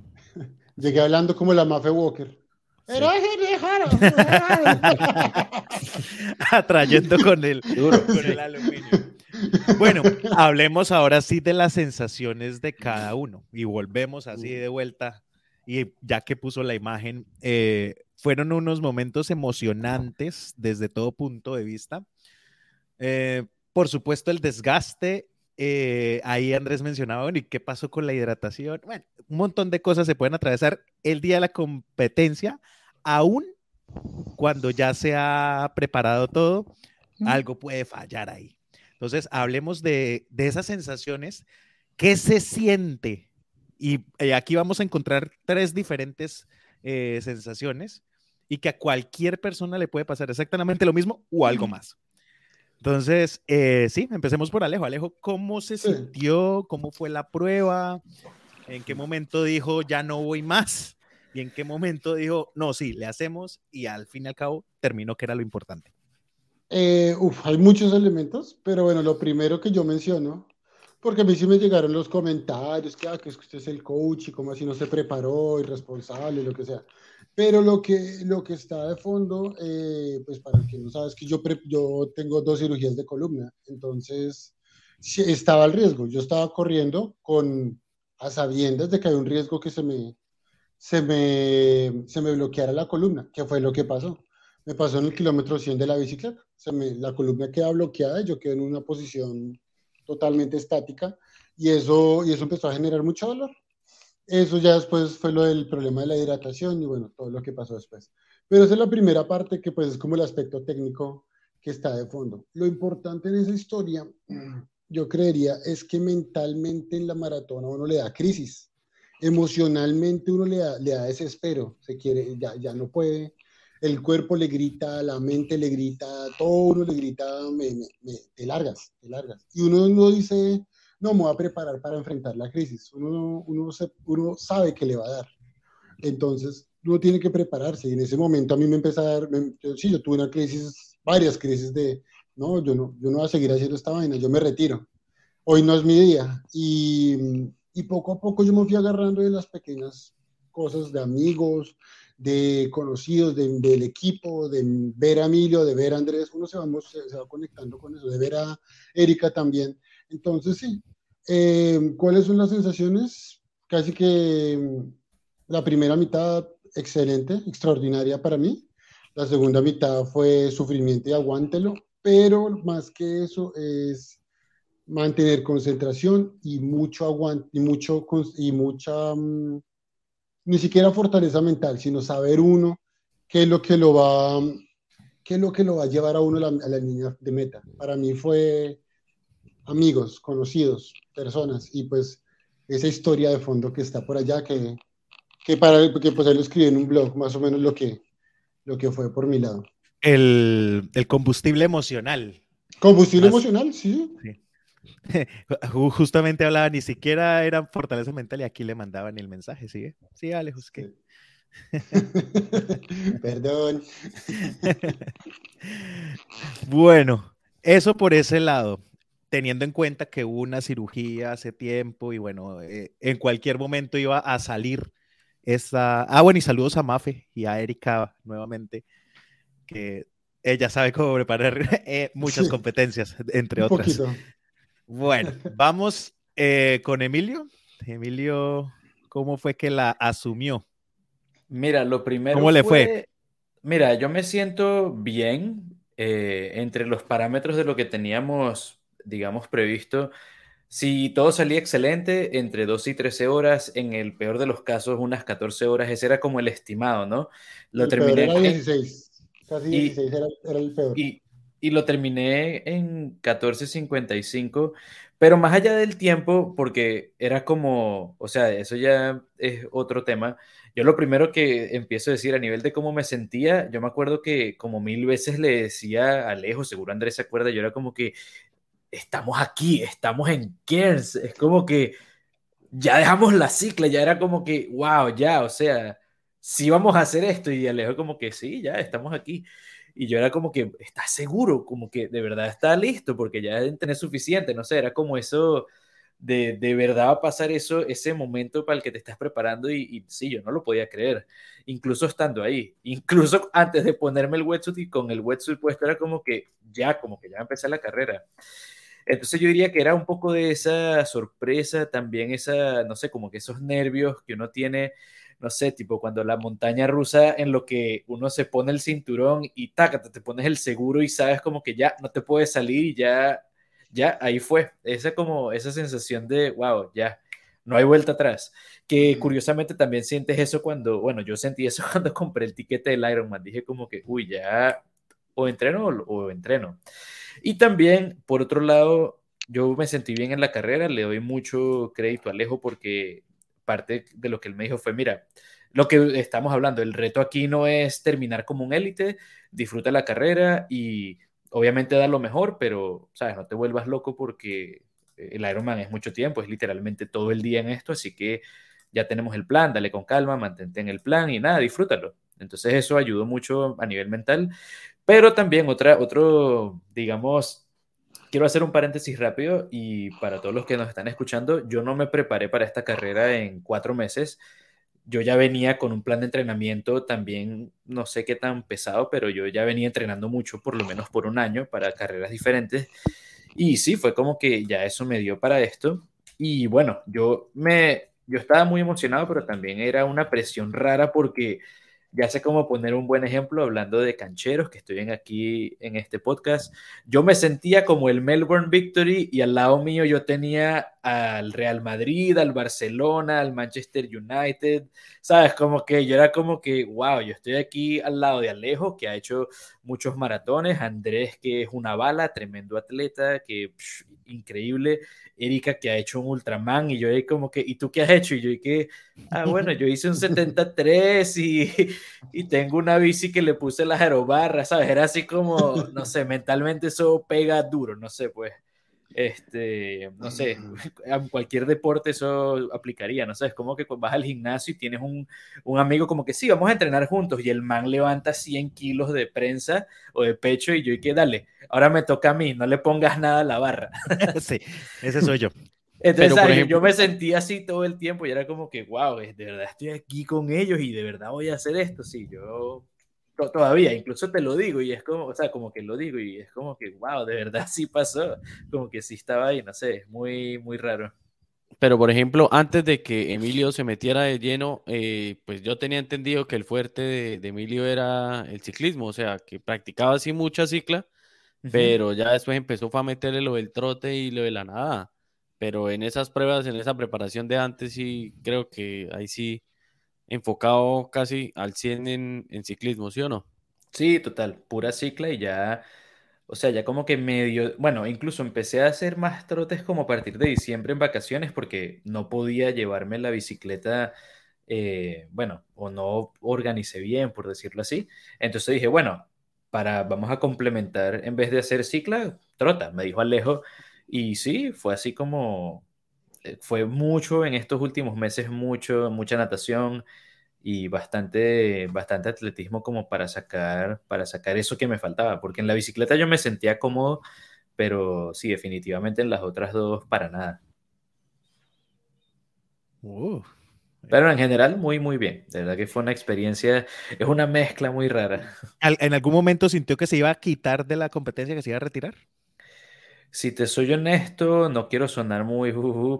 Llegué hablando como la Mafe Walker. Atrayendo con el, con el aluminio. Bueno, hablemos ahora sí de las sensaciones de cada uno y volvemos así de vuelta. Y ya que puso la imagen, eh, fueron unos momentos emocionantes desde todo punto de vista. Eh, por supuesto, el desgaste. Eh, ahí Andrés mencionaba, bueno, ¿y qué pasó con la hidratación? Bueno, un montón de cosas se pueden atravesar el día de la competencia, aún cuando ya se ha preparado todo, algo puede fallar ahí. Entonces, hablemos de, de esas sensaciones. ¿Qué se siente? Y eh, aquí vamos a encontrar tres diferentes eh, sensaciones y que a cualquier persona le puede pasar exactamente lo mismo o algo más. Entonces, eh, sí, empecemos por Alejo. Alejo, ¿cómo se sintió? ¿Cómo fue la prueba? ¿En qué momento dijo ya no voy más? ¿Y en qué momento dijo no, sí, le hacemos? Y al fin y al cabo terminó que era lo importante. Eh, uf, hay muchos elementos, pero bueno, lo primero que yo menciono, porque a mí sí me llegaron los comentarios, que, ah, que usted es el coach y como así no se preparó, irresponsable, lo que sea. Pero lo que, lo que está de fondo, eh, pues para el que no sabe, es que yo, yo tengo dos cirugías de columna, entonces estaba al riesgo. Yo estaba corriendo con, a sabiendas de que hay un riesgo que se me, se me, se me bloqueara la columna, que fue lo que pasó. Me pasó en el kilómetro 100 de la bicicleta. Se me, la columna queda bloqueada y yo quedo en una posición totalmente estática y eso, y eso empezó a generar mucho dolor. Eso ya después fue lo del problema de la hidratación y bueno, todo lo que pasó después. Pero esa es la primera parte que pues es como el aspecto técnico que está de fondo. Lo importante en esa historia, yo creería, es que mentalmente en la maratona uno le da crisis. Emocionalmente uno le da, le da desespero, se quiere, ya, ya no puede, el cuerpo le grita, la mente le grita, todo uno le grita, me, me, me, te largas, te largas. Y uno no dice, no, me voy a preparar para enfrentar la crisis. Uno, uno, sabe que le va a dar. Entonces, uno tiene que prepararse. Y en ese momento a mí me empezó a dar, sí, yo tuve una crisis, varias crisis de, no, yo no, yo no voy a seguir haciendo esta vaina, yo me retiro. Hoy no es mi día. Y, y poco a poco yo me fui agarrando de las pequeñas cosas de amigos, de conocidos, de, del equipo, de ver a Emilio, de ver a Andrés, uno se va, se, va conectando con eso, de ver a Erika también. Entonces, sí. Eh, ¿Cuáles son las sensaciones? Casi que la primera mitad, excelente, extraordinaria para mí. La segunda mitad fue sufrimiento y aguántelo, pero más que eso es mantener concentración y mucho aguante y mucho y mucha um, ni siquiera fortaleza mental, sino saber uno qué es lo que lo va qué es lo que lo va a llevar a uno a la, a la línea de meta. Para mí fue amigos, conocidos, personas y pues esa historia de fondo que está por allá que, que para que pues él lo escribió en un blog más o menos lo que lo que fue por mi lado. El, el combustible emocional. Combustible emocional, sí. sí. Justamente hablaba, ni siquiera era fortaleza mental y aquí le mandaban el mensaje, ¿sigue? Sí, Alejos, ¿qué? Perdón. bueno, eso por ese lado, teniendo en cuenta que hubo una cirugía hace tiempo y bueno, eh, en cualquier momento iba a salir esa... Ah, bueno, y saludos a Mafe y a Erika nuevamente, que ella sabe cómo preparar eh, muchas sí. competencias, entre Un otras. Poquito. Bueno, vamos eh, con Emilio. Emilio, ¿cómo fue que la asumió? Mira, lo primero. ¿Cómo le fue? fue? Mira, yo me siento bien eh, entre los parámetros de lo que teníamos, digamos, previsto. Si todo salía excelente, entre 12 y 13 horas, en el peor de los casos, unas 14 horas, ese era como el estimado, ¿no? Lo el terminé. Era 16, casi 16 y, era, era, el peor. Y, y lo terminé en 14.55, pero más allá del tiempo, porque era como, o sea, eso ya es otro tema. Yo lo primero que empiezo a decir a nivel de cómo me sentía, yo me acuerdo que como mil veces le decía a Alejo, seguro Andrés se acuerda, yo era como que estamos aquí, estamos en Cairns, es como que ya dejamos la cicla, ya era como que, wow, ya, o sea, sí vamos a hacer esto, y Alejo como que sí, ya, estamos aquí. Y yo era como que, ¿estás seguro? Como que de verdad está listo, porque ya tener suficiente, no sé, era como eso de, de verdad va a pasar eso, ese momento para el que te estás preparando y, y, sí, yo no lo podía creer, incluso estando ahí, incluso antes de ponerme el wetsuit y con el wetsuit puesto era como que ya, como que ya empecé la carrera. Entonces yo diría que era un poco de esa sorpresa, también esa, no sé, como que esos nervios que uno tiene no sé, tipo cuando la montaña rusa en lo que uno se pone el cinturón y taca, te pones el seguro y sabes como que ya no te puedes salir y ya, ya, ahí fue. Esa como, esa sensación de, wow, ya, no hay vuelta atrás. Que curiosamente también sientes eso cuando, bueno, yo sentí eso cuando compré el tiquete del Ironman. Dije como que, uy, ya, o entreno o, entreno. Y también, por otro lado, yo me sentí bien en la carrera, le doy mucho crédito a Alejo porque parte de lo que él me dijo fue, mira, lo que estamos hablando, el reto aquí no es terminar como un élite, disfruta la carrera y obviamente da lo mejor, pero, ¿sabes? No te vuelvas loco porque el Ironman es mucho tiempo, es literalmente todo el día en esto, así que ya tenemos el plan, dale con calma, mantente en el plan y nada, disfrútalo. Entonces eso ayudó mucho a nivel mental, pero también otra, otro, digamos, quiero hacer un paréntesis rápido y para todos los que nos están escuchando, yo no me preparé para esta carrera en cuatro meses. Yo ya venía con un plan de entrenamiento también, no sé qué tan pesado, pero yo ya venía entrenando mucho, por lo menos por un año, para carreras diferentes. Y sí, fue como que ya eso me dio para esto. Y bueno, yo me, yo estaba muy emocionado, pero también era una presión rara porque ya sé cómo poner un buen ejemplo hablando de cancheros que estoy aquí en este podcast. Yo me sentía como el Melbourne Victory y al lado mío yo tenía al Real Madrid, al Barcelona, al Manchester United, ¿sabes? Como que yo era como que, wow, yo estoy aquí al lado de Alejo, que ha hecho muchos maratones, Andrés, que es una bala, tremendo atleta, que increíble, Erika, que ha hecho un Ultraman, y yo ahí como que, ¿y tú qué has hecho? Y yo que, ah, bueno, yo hice un 73 y, y tengo una bici que le puse las aerobarras, ¿sabes? Era así como, no sé, mentalmente eso pega duro, no sé, pues este, no sé, en cualquier deporte eso aplicaría, no sé, es como que vas al gimnasio y tienes un, un, amigo como que sí, vamos a entrenar juntos y el man levanta 100 kilos de prensa o de pecho y yo y que dale, ahora me toca a mí, no le pongas nada a la barra. sí, ese soy yo. Entonces, Pero, ejemplo... yo me sentía así todo el tiempo y era como que, wow, de verdad estoy aquí con ellos y de verdad voy a hacer esto, sí, yo todavía, incluso te lo digo y es como, o sea, como que lo digo y es como que, wow, de verdad sí pasó, como que sí estaba ahí, no sé, es muy, muy raro. Pero, por ejemplo, antes de que Emilio se metiera de lleno, eh, pues yo tenía entendido que el fuerte de, Emilio era el ciclismo, o sea, que practicaba así mucha cicla, pero ya después empezó a meterle lo del trote y lo de la nada. Pero en esas pruebas, en esa preparación de antes, sí creo que ahí sí enfocado casi al 100 en, en ciclismo, ¿sí o no? Sí, total, pura cicla y ya, o sea, ya como que medio, bueno, incluso empecé a hacer más trotes como a partir de diciembre en vacaciones porque no podía llevarme la bicicleta, eh, bueno, o no organicé bien, por decirlo así. Entonces dije, bueno, para, vamos a complementar, en vez de hacer cicla, trota, me dijo Alejo. Y sí, fue así como, fue mucho en estos últimos meses, mucho, mucha natación y bastante, bastante atletismo como para sacar, para sacar eso que me faltaba, porque en la bicicleta yo me sentía cómodo, pero sí, definitivamente en las otras dos para nada. Uh, pero en general, muy, muy bien. De verdad que fue una experiencia, es una mezcla muy rara. ¿En algún momento sintió que se iba a quitar de la competencia, que se iba a retirar? Si te soy honesto, no quiero sonar muy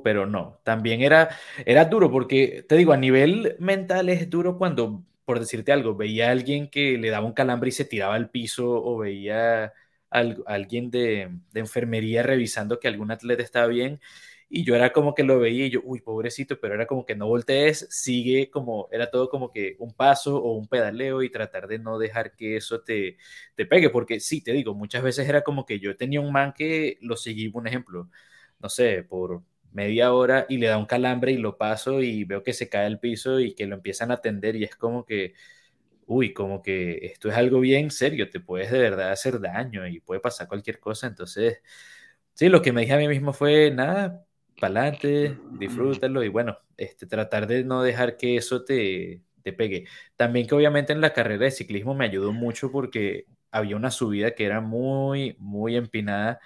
pero no. También era, era duro porque, te digo, a nivel mental es duro cuando, por decirte algo, veía a alguien que le daba un calambre y se tiraba al piso o veía a, alguien de, de enfermería revisando que algún atleta estaba bien y yo era como que lo veía y yo, uy, pobrecito, pero era como que no voltees, sigue como, era todo como que un paso o un pedaleo y tratar de no dejar que eso te, te pegue, porque sí, te digo, muchas veces era como que yo tenía un man que lo seguí, un ejemplo, no sé, por media hora y le da un calambre y lo paso y veo que se cae al piso y que lo empiezan a atender y es como que, uy, como que esto es algo bien serio, te puedes de verdad hacer daño y puede pasar cualquier cosa, entonces... Sí, lo que me dije a mí mismo fue, nada, para adelante, disfrútalo y bueno, este, tratar de no dejar que eso te, te pegue. También que obviamente en la carrera de ciclismo me ayudó mucho porque había una subida que era muy, muy empinada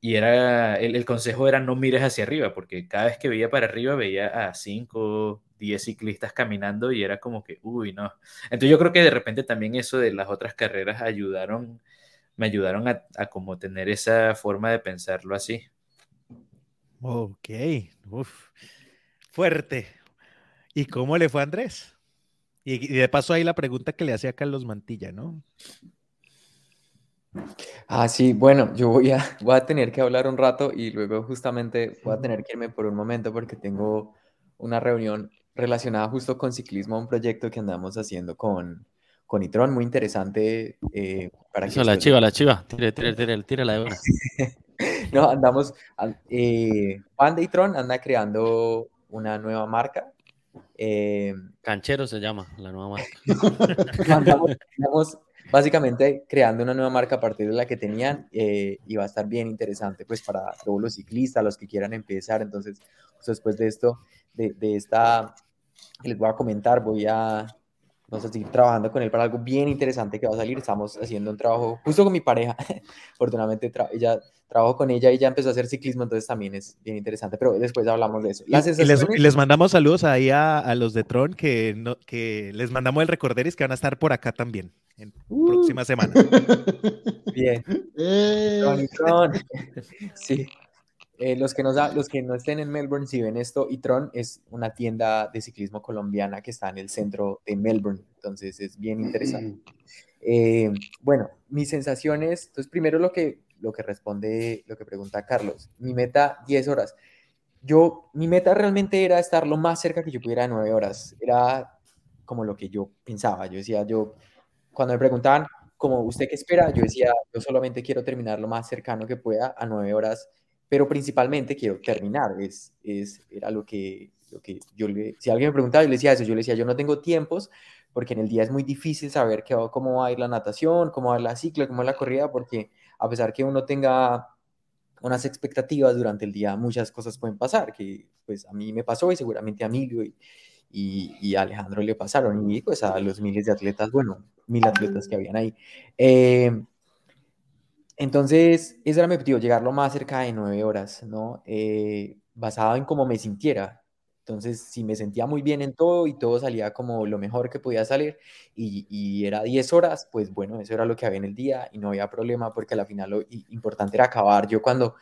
y era, el, el, consejo era no mires hacia arriba, porque cada vez que veía para arriba veía a 5, 10 ciclistas caminando y era como que, uy, no. Entonces yo creo que de repente también eso de las otras carreras ayudaron, me ayudaron a, a como tener esa forma de pensarlo así. Ok, Uf. fuerte. ¿Y cómo le fue a Andrés? Y, y de paso ahí la pregunta que le hacía Carlos Mantilla, ¿no? Ah, sí, bueno, yo voy a, voy a tener que hablar un rato y luego justamente voy a tener que irme por un momento porque tengo una reunión relacionada justo con ciclismo, un proyecto que andamos haciendo con, con Itron, muy interesante. Eh, para Eso, que la chiva, la chiva. Tire, tire, tire, tire la de una. No, andamos, an- eh, de Itron anda creando una nueva marca. eh, Canchero se llama la nueva marca. andamos, andamos básicamente creando una nueva marca a partir de la que tenían eh, y va a estar bien interesante pues para todos los ciclistas, los que quieran empezar. Entonces, justo después de esto, de, de esta, que les voy a comentar, voy a, vamos a seguir trabajando con él para algo bien interesante que va a salir. Estamos haciendo un trabajo justo con mi pareja. Afortunadamente, tra- ella trabajo con ella y ya empezó a hacer ciclismo, entonces también es bien interesante, pero después hablamos de eso. Y, Las y les, sensaciones- y les mandamos saludos ahí a, a los de Tron que, no, que les mandamos el recorderis que van a estar por acá también en Uh. próxima semana. Bien. Eh, Tron y Tron. Sí. Eh, los, que no, sa- los que no estén en Melbourne, si ven esto, y Tron es una tienda de ciclismo colombiana que está en el centro de Melbourne, entonces es bien interesante. Eh, bueno, mis sensaciones, entonces primero lo que, lo que responde, lo que pregunta Carlos, mi meta 10 horas. Yo, mi meta realmente era estar lo más cerca que yo pudiera de 9 horas, era como lo que yo pensaba, yo decía, yo, cuando me preguntaban, como usted qué espera, yo decía, yo solamente quiero terminar lo más cercano que pueda a 9 horas, pero principalmente quiero terminar, es, es, era lo que, lo que yo le, si alguien me preguntaba, yo le decía eso, yo le decía, yo no tengo tiempos, porque en el día es muy difícil saber qué cómo va a ir la natación, cómo va a ir la cicla, cómo va la corrida, porque a pesar que uno tenga unas expectativas durante el día, muchas cosas pueden pasar, que pues a mí me pasó y seguramente a Emilio y, y, y a Alejandro le pasaron, y pues a los miles de atletas, bueno, mil atletas que habían ahí. Eh, entonces, ese era mi objetivo, llegar lo más cerca de nueve horas, ¿no? Eh, basado en cómo me sintiera. Entonces, si me sentía muy bien en todo y todo salía como lo mejor que podía salir y, era 10 horas, pues bueno, eso era lo que había en el día y no había problema porque al final lo importante era acabar. Yo cuando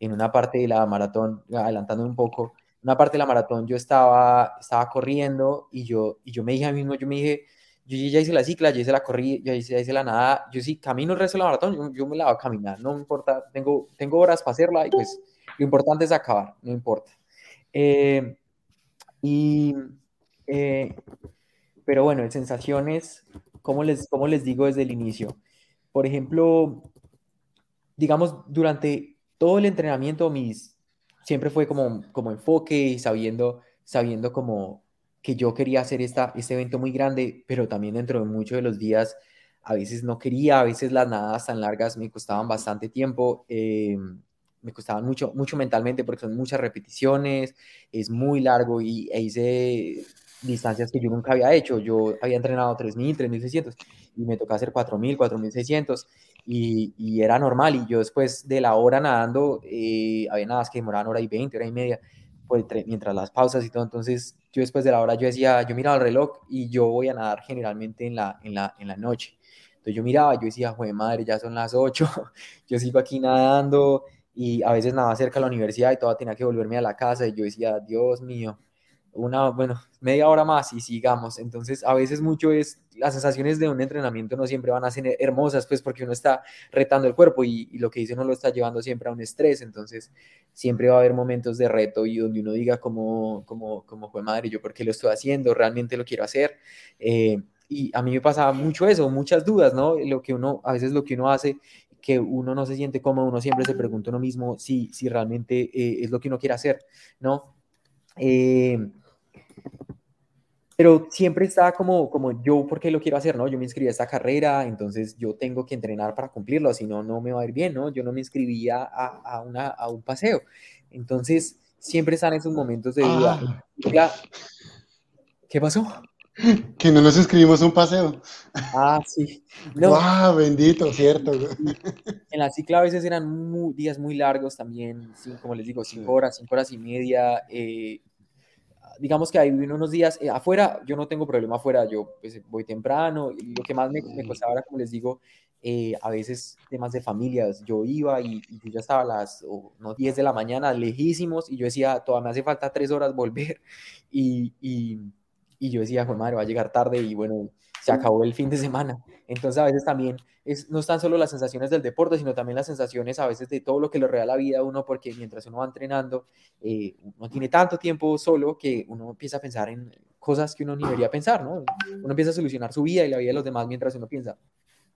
en una parte de la maratón, adelantando un poco, una parte de la maratón yo estaba, estaba corriendo y yo, y yo me dije a mí mismo, yo me dije, yo ya hice la cicla, ya hice la corrida, ya hice, ya hice la nada, yo sí camino el resto de la maratón, yo, yo me la voy a caminar, no me importa, tengo, tengo horas para hacerla y pues lo importante es acabar, no importa. Eh, y, eh, pero bueno, en sensaciones, ¿cómo les, cómo les digo desde el inicio? Por ejemplo, digamos, durante todo el entrenamiento, mis, siempre fue como, como enfoque y sabiendo, sabiendo como que yo quería hacer esta, este evento muy grande, pero también dentro de muchos de los días, a veces no quería, a veces las nadadas tan largas me costaban bastante tiempo, eh, me costaban mucho, mucho mentalmente porque son muchas repeticiones, es muy largo y e hice distancias que yo nunca había hecho. Yo había entrenado 3.000, 3.600 y me tocaba hacer 4.000, 4.600 y, y era normal. Y yo después de la hora nadando, eh, había nadadas que demoraban hora y 20, hora y media, mientras las pausas y todo. Entonces yo después de la hora yo decía, yo miraba el reloj y yo voy a nadar generalmente en la, en la, en la noche. Entonces yo miraba, yo decía, joder madre, ya son las 8, yo sigo aquí nadando y a veces nadaba cerca de la universidad y todavía tenía que volverme a la casa y yo decía, Dios mío, una, bueno, media hora más y sigamos. Entonces, a veces mucho es, las sensaciones de un entrenamiento no siempre van a ser hermosas, pues porque uno está retando el cuerpo y, lo que dice uno lo está llevando siempre a un estrés. Entonces, siempre va a haber momentos de reto y donde uno diga como, como, como fue madre, yo por qué lo estoy haciendo, realmente lo quiero hacer. Eh, y a mí me pasaba mucho eso, muchas dudas, ¿no? Lo que uno, a veces lo que uno hace que uno no se siente cómodo, uno siempre se pregunta uno mismo si, si realmente eh, es lo que uno quiere hacer, ¿no? Eh, pero siempre está como, como yo, ¿por qué lo quiero hacer? ¿no? Yo me inscribí a esta carrera, entonces yo tengo que entrenar para cumplirlo, si no, no me va a ir bien, ¿no? Yo no me inscribí a, a, una, a un paseo. Entonces, siempre están esos momentos de duda. Ah. ¿Qué pasó? Que no nos inscribimos a un paseo. Ah, sí. No, ¡Wow! Bendito, cierto. en la cicla a veces eran muy, días muy largos también, como les digo, cinco horas, cinco horas y media. Eh, digamos que hay unos días eh, afuera, yo no tengo problema afuera, yo pues, voy temprano. Y lo que más me, me costaba era, como les digo, eh, a veces temas de familias. Yo iba y, y yo ya estaba a las oh, no, 10 de la mañana, lejísimos, y yo decía, todavía me hace falta tres horas volver. Y, y, y yo decía, madre, va a llegar tarde y bueno, se acabó el fin de semana. Entonces a veces también es, no están solo las sensaciones del deporte, sino también las sensaciones a veces de todo lo que le regala la vida a uno, porque mientras uno va entrenando, eh, uno tiene tanto tiempo solo que uno empieza a pensar en cosas que uno ni debería pensar, ¿no? Uno empieza a solucionar su vida y la vida de los demás mientras uno piensa,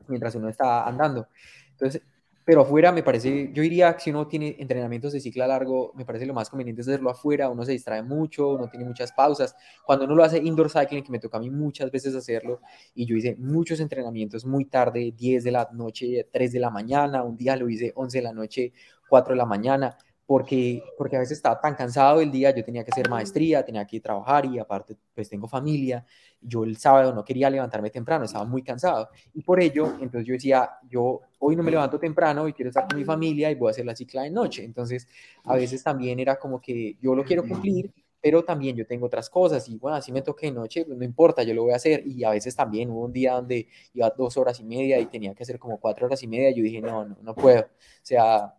mientras uno está andando. Entonces, pero afuera me parece, yo diría que si uno tiene entrenamientos de cicla largo, me parece lo más conveniente es hacerlo afuera, uno se distrae mucho, uno tiene muchas pausas. Cuando uno lo hace indoor cycling, que me toca a mí muchas veces hacerlo, y yo hice muchos entrenamientos muy tarde, 10 de la noche, 3 de la mañana, un día lo hice 11 de la noche, 4 de la mañana, porque, porque a veces estaba tan cansado el día, yo tenía que hacer maestría, tenía que trabajar y aparte pues tengo familia, yo el sábado no quería levantarme temprano, estaba muy cansado. Y por ello, entonces yo decía, yo hoy no me levanto temprano y quiero estar con mi familia y voy a hacer la cicla de noche, entonces a veces también era como que yo lo quiero cumplir, pero también yo tengo otras cosas y bueno, así me toque de noche, pues no importa, yo lo voy a hacer. Y a veces también hubo un día donde iba dos horas y media y tenía que hacer como cuatro horas y media y yo dije, no, no, no puedo, o sea,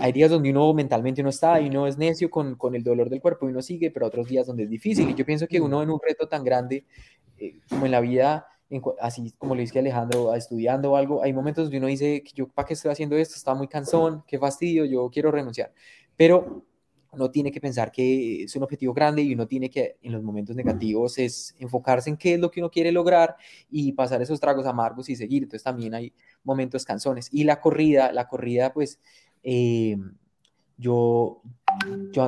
hay días donde uno mentalmente no está y uno es necio con, con, el dolor del cuerpo y uno sigue, pero otros días donde es difícil. Y yo pienso que uno en un reto tan grande eh, como en la vida, así como le dije a Alejandro, estudiando o algo, hay momentos donde uno dice, yo para qué estoy haciendo esto, está muy cansón, qué fastidio, yo quiero renunciar. Pero uno tiene que pensar que es un objetivo grande y uno tiene que en los momentos negativos es enfocarse en qué es lo que uno quiere lograr y pasar esos tragos amargos y seguir. Entonces también hay momentos cansones. Y la corrida, la corrida pues eh, yo,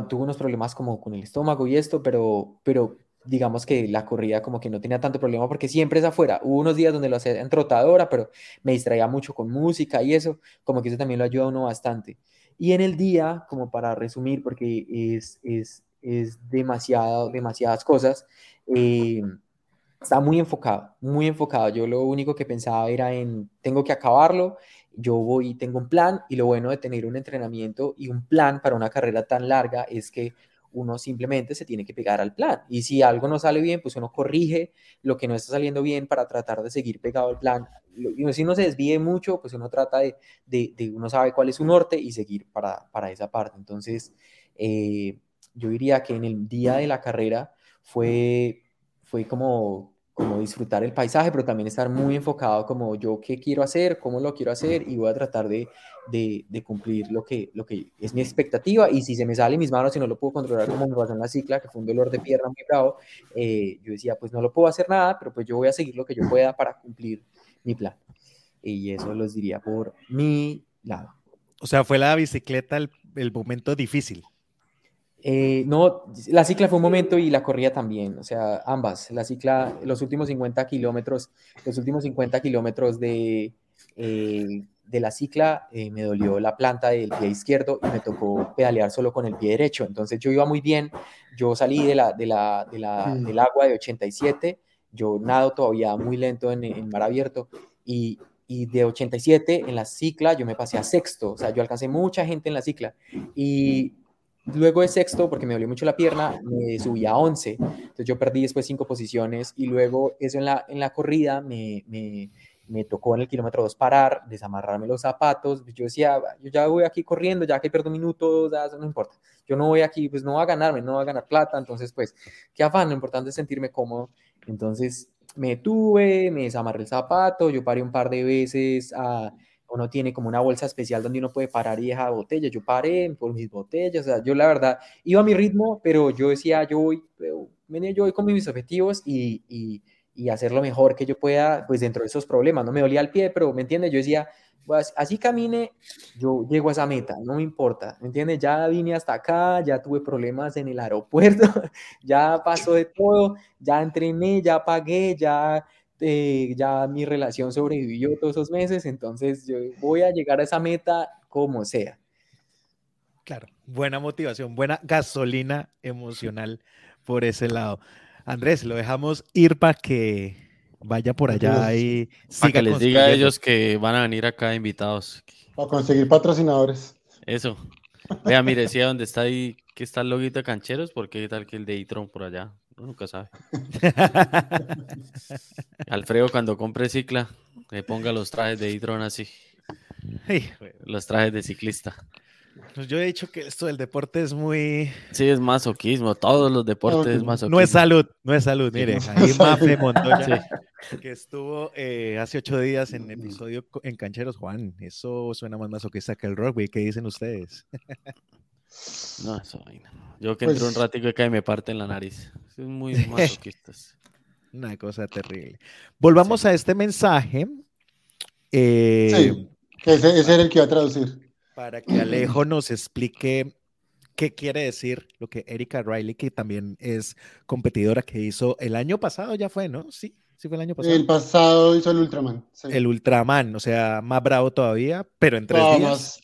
tuve unos problemas como con el estómago y esto, pero, pero digamos que la corrida como que no tenía tanto problema porque siempre es afuera. Hubo unos días donde lo hacía en trotadora, pero me distraía mucho con música y eso, como que eso también lo ayuda a uno bastante. Y en el día, como para resumir, porque es, es, es demasiado, demasiadas cosas, eh, está muy enfocado, muy enfocado. Yo lo único que pensaba era en, tengo que acabarlo yo voy y tengo un plan y lo bueno de tener un entrenamiento y un plan para una carrera tan larga es que uno simplemente se tiene que pegar al plan. Y si algo no sale bien, pues uno corrige lo que no está saliendo bien para tratar de seguir pegado al plan. Y si uno se desvíe mucho, pues uno trata de, de, uno sabe cuál es su norte y seguir para, para esa parte. Entonces, eh, yo diría que en el día de la carrera fue, fue como como disfrutar el paisaje, pero también estar muy enfocado como yo qué quiero hacer, cómo lo quiero hacer y voy a tratar de, de, cumplir lo que, lo que es mi expectativa y si se me sale mis manos y no lo puedo controlar como me pasó en la cicla, que fue un dolor de pierna muy bravo, eh, yo decía pues no lo puedo hacer nada, pero pues yo voy a seguir lo que yo pueda para cumplir mi plan. Y eso los diría por mi lado. O sea, fue la bicicleta el, el momento difícil. Eh, no, la cicla fue un momento y la corrida también, o sea, ambas. La cicla, los últimos 50 kilómetros, los últimos 50 kilómetros de, eh, de la cicla eh, me dolió la planta del pie izquierdo y me tocó pedalear solo con el pie derecho. Entonces yo iba muy bien, yo salí de la, de la, de la, mm. del agua de 87, yo nado todavía muy lento en, en mar abierto y, y de 87 en la cicla yo me pasé a sexto, o sea, yo alcancé mucha gente en la cicla y Luego de sexto, porque me dolió mucho la pierna, me subí a 11. Entonces yo perdí después cinco posiciones y luego eso en la, en la corrida me, me, tocó en el kilómetro 2 parar, desamarrarme los zapatos. Yo decía, yo ya voy aquí corriendo, ya que pierdo minutos, no importa. Yo no voy aquí, pues no va a ganarme, no va a ganar plata. Entonces, pues, qué afán, lo importante es sentirme cómodo. Entonces me tuve, me desamarré el zapato, yo paré un par de veces a uno tiene como una bolsa especial donde uno puede parar y dejar botellas. Yo paré por mis botellas, yo la verdad iba a mi ritmo, pero yo decía, yo voy, yo voy con mis objetivos y, y, y, hacer lo mejor que yo pueda, pues dentro de esos problemas. No me dolía el pie, pero ¿me entiendes? Yo decía, pues así camine, yo llego a esa meta, no me importa, ¿me entiendes? Ya vine hasta acá, ya tuve problemas en el aeropuerto, ya pasó de todo, ya entrené, ya pagué, ya eh, ya mi relación sobrevivió todos esos meses, entonces yo voy a llegar a esa meta como sea. Claro, buena motivación, buena gasolina emocional por ese lado. Andrés, lo dejamos ir para que vaya por allá y que les diga a ellos que van a venir acá invitados. Para conseguir patrocinadores. Eso. Vea, mire, decía dónde está ahí, que está el loguito de cancheros, porque tal que el de e por allá nunca sabe. Alfredo, cuando compre cicla, le ponga los trajes de hidrón así. Los trajes de ciclista. Pues yo he dicho que esto del deporte es muy... Sí, es masoquismo. Todos los deportes es masoquismo. No es salud, no es salud. Mire, ahí Mafe Montoya, que estuvo eh, hace ocho días en episodio en Cancheros. Juan, eso suena más masoquista que el rugby. ¿Qué dicen ustedes? No, eso Yo que entro un pues ratico y me parte en la nariz. Es muy masoquista. Una cosa terrible. Volvamos a este mensaje. Eh, sí, ese, ese era el que iba a traducir para que Alejo nos explique qué quiere decir lo que Erika Riley, que también es competidora que hizo el año pasado, ya fue, ¿no? Sí, sí fue el año pasado. El pasado hizo el Ultraman. El Ultraman, o sea, más bravo todavía, pero en tres días.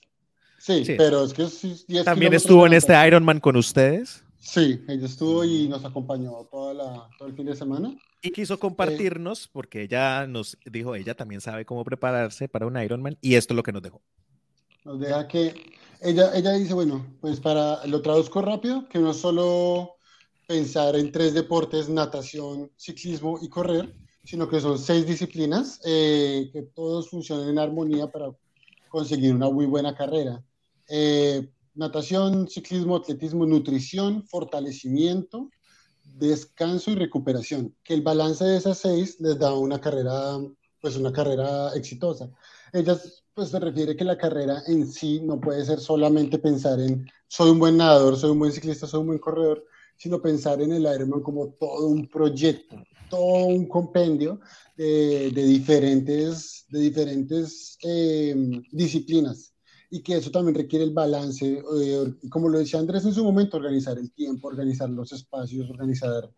Sí, pero es que También estuvo en este Ironman con ustedes. Sí, ella estuvo y nos acompañó toda la, todo el fin de semana. Y quiso compartirnos, porque ella nos dijo, ella también sabe cómo prepararse para un Ironman, y esto es lo que nos dejó. Nos deja que ella, ella dice, bueno, pues para, lo traduzco rápido, que no solo pensar en tres deportes, natación, ciclismo y correr, sino que son seis disciplinas eh, que todos funcionan en armonía para conseguir una muy buena carrera. Eh, natación, ciclismo, atletismo, nutrición, fortalecimiento, descanso y recuperación. Que el balance de esas seis les da una carrera, pues una carrera exitosa. Ellas pues se refiere que la carrera en sí no puede ser solamente pensar en soy un buen nadador, soy un buen ciclista, soy un buen corredor, sino pensar en el Ironman como todo un proyecto, todo un compendio de, diferentes, de diferentes eh, disciplinas y que eso también requiere el balance, eh, como lo decía Andrés en su momento, organizar el tiempo, organizar los espacios, organizar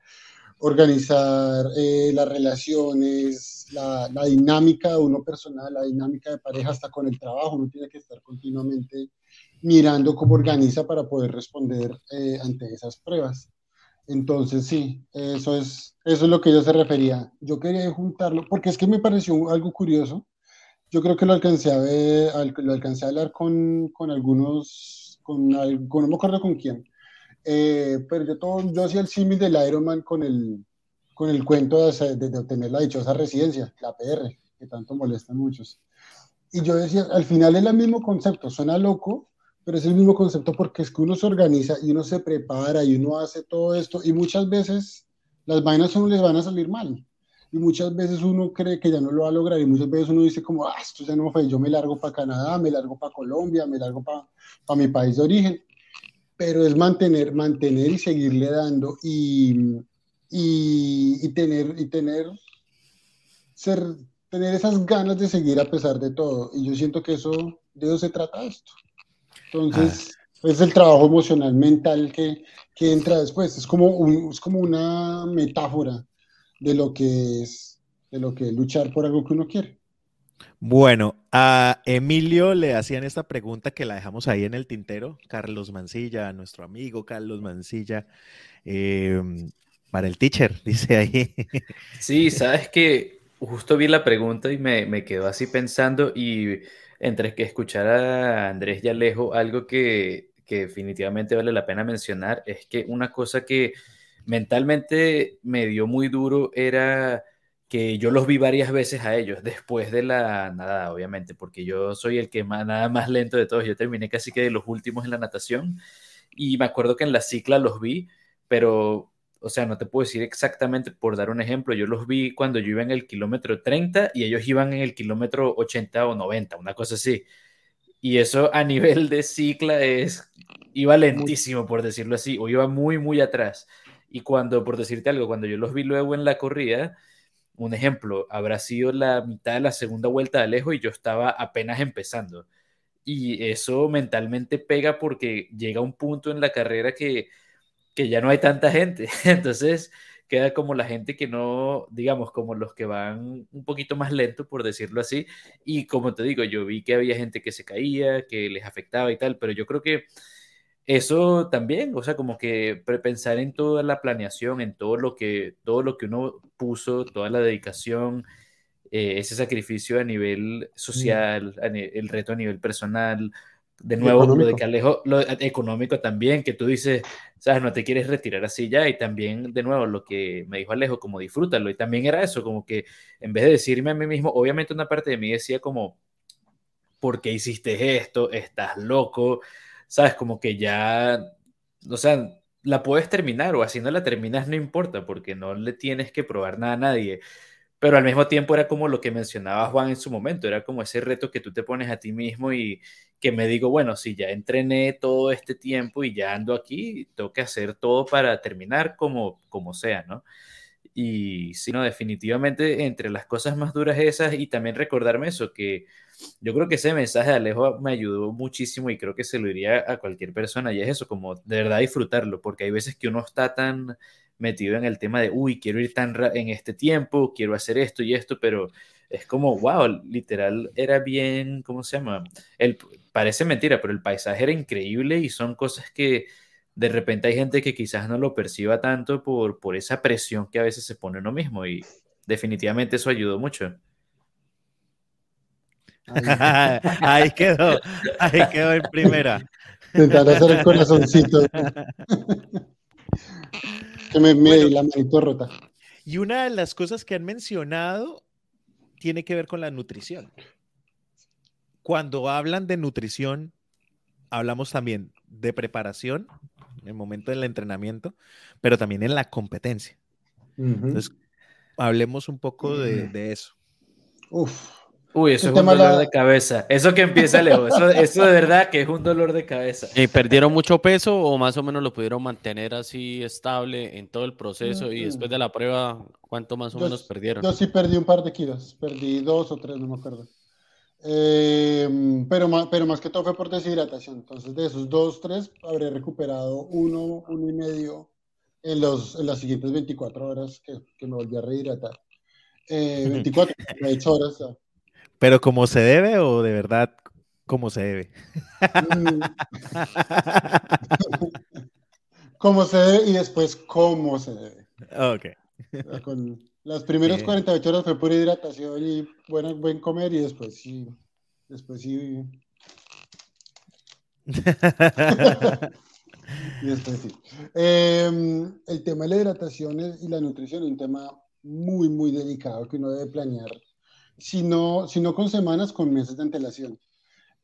organizar eh, las relaciones, la, la, dinámica de uno personal, la dinámica de pareja hasta con el trabajo. Uno tiene que estar continuamente mirando cómo organiza para poder responder eh, ante esas pruebas. Entonces, sí, eso es, eso es lo que yo se refería. Yo quería juntarlo porque es que me pareció algo curioso. Yo creo que lo alcancé a ver, lo alcancé a hablar con, con algunos, con, con, no me acuerdo con quién, eh, pero yo, todo, yo hacía el símil del Ironman con el, con el cuento de, de, obtener la dichosa residencia, la PR, que tanto molestan muchos. Y yo decía, al final es el mismo concepto, suena loco, pero es el mismo concepto porque es que uno se organiza y uno se prepara y uno hace todo esto y muchas veces las vainas a uno les van a salir mal. Y muchas veces uno cree que ya no lo va a lograr y muchas veces uno dice como, ah, esto ya no fue, yo me largo para Canadá, me largo para Colombia, me largo para mi país de origen pero es mantener, mantener y seguirle dando y, y, tener, y tener, ser, tener esas ganas de seguir a pesar de todo. Y yo siento que eso, de eso se trata esto. Entonces, ah. es el trabajo emocional, mental que, que entra después. Es como, es como una metáfora de lo que es, de lo que es luchar por algo que uno quiere. Bueno, a Emilio le hacían esta pregunta que la dejamos ahí en el tintero. Carlos Mancilla, nuestro amigo Carlos Mancilla, em, para el teacher, dice ahí. Sí, sabes que justo vi la pregunta y me, me quedó así pensando y entre que escuchar a Andrés y Alejo, algo que, que definitivamente vale la pena mencionar es que una cosa que mentalmente me dio muy duro era que yo los vi varias veces a ellos después de la nada, obviamente, porque yo soy el que más, nada más lento de todos. Yo terminé casi que de los últimos en la natación y me acuerdo que en la cicla los vi, pero, o sea, no te puedo decir exactamente por dar un ejemplo. Yo los vi cuando yo iba en el kilómetro 30 y ellos iban en el kilómetro 80 o 90, una cosa así. Y eso a nivel de cicla es, iba lentísimo, por decirlo así, o iba muy, muy atrás. Y cuando, por decirte algo, cuando yo los vi luego en la corrida, un ejemplo, habrá sido la mitad de la segunda vuelta de Alejo y yo estaba apenas empezando. Y eso mentalmente pega porque llega un punto en la carrera que, que ya no hay tanta gente. Entonces queda como la gente que no, digamos, como los que van un poquito más lento, por decirlo así. Y como te digo, yo vi que había gente que se caía, que les afectaba y tal, pero yo creo que eso también, o sea, como que pensar en toda la planeación, en todo lo que, todo lo que uno puso, toda la dedicación, eh, ese sacrificio a nivel social, el reto a nivel personal, de nuevo, lo de que Alejo, lo económico también, que tú dices, sabes, no te quieres retirar así ya, y también, de nuevo, lo que me dijo Alejo, como disfrútalo, y también era eso, como que en vez de decirme a mí mismo, obviamente una parte de mí decía como, ¿por qué hiciste esto? Estás loco, sabes, como que ya, o sea, la puedes terminar o así no la terminas, no importa, porque no le tienes que probar nada a nadie. Pero al mismo tiempo era como lo que mencionaba Juan en su momento, era como ese reto que tú te pones a ti mismo y que me digo, bueno, si ya entrené todo este tiempo y ya ando aquí, tengo que hacer todo para terminar como, como sea, ¿no? Y sí, no, definitivamente entre las cosas más duras esas y también recordarme eso, que yo creo que ese mensaje de Alejo me ayudó muchísimo y creo que se lo diría a cualquier persona y es eso, como de verdad disfrutarlo, porque hay veces que uno está tan metido en el tema de, uy, quiero ir tan en este tiempo, quiero hacer esto y esto, pero es como, wow, literal, era bien, ¿cómo se llama? El, parece mentira, pero el paisaje era increíble y son cosas que de repente hay gente que quizás no lo perciba tanto por, por esa presión que a veces se pone uno mismo y definitivamente eso ayudó mucho. Ahí quedó, ahí quedó en primera. Intentar hacer el corazoncito. que me, me la manito rota. Y una de las cosas que han mencionado tiene que ver con la nutrición. Cuando hablan de nutrición, hablamos también de preparación en el momento del entrenamiento, pero también en la competencia. Entonces, hablemos un poco de, de eso. Uf, Uy, eso es un dolor de cabeza. Eso que empieza Leo, eso, eso, de verdad que es un dolor de cabeza. ¿Y perdieron mucho peso o más o menos lo pudieron mantener así estable en todo el proceso? Y después de la prueba, ¿cuánto más o menos perdieron? Yo sí perdí un par de kilos, perdí dos o tres, no me acuerdo. Eh, pero, más, pero más que todo fue por deshidratación. Entonces, de esos dos, tres, habré recuperado uno, uno y medio en, los, en las siguientes 24 horas que, que me volví a rehidratar. Eh, 24, 8 horas. ¿Pero como se debe o de verdad como se debe? Mm. como se debe y después cómo se debe. Ok. Con las primeras 48 horas fue pura hidratación y buen, buen comer y después sí. Después sí. y después sí. Eh, el tema de la hidratación y la nutrición es un tema muy, muy delicado que uno debe planear sino, sino con semanas, con meses de antelación.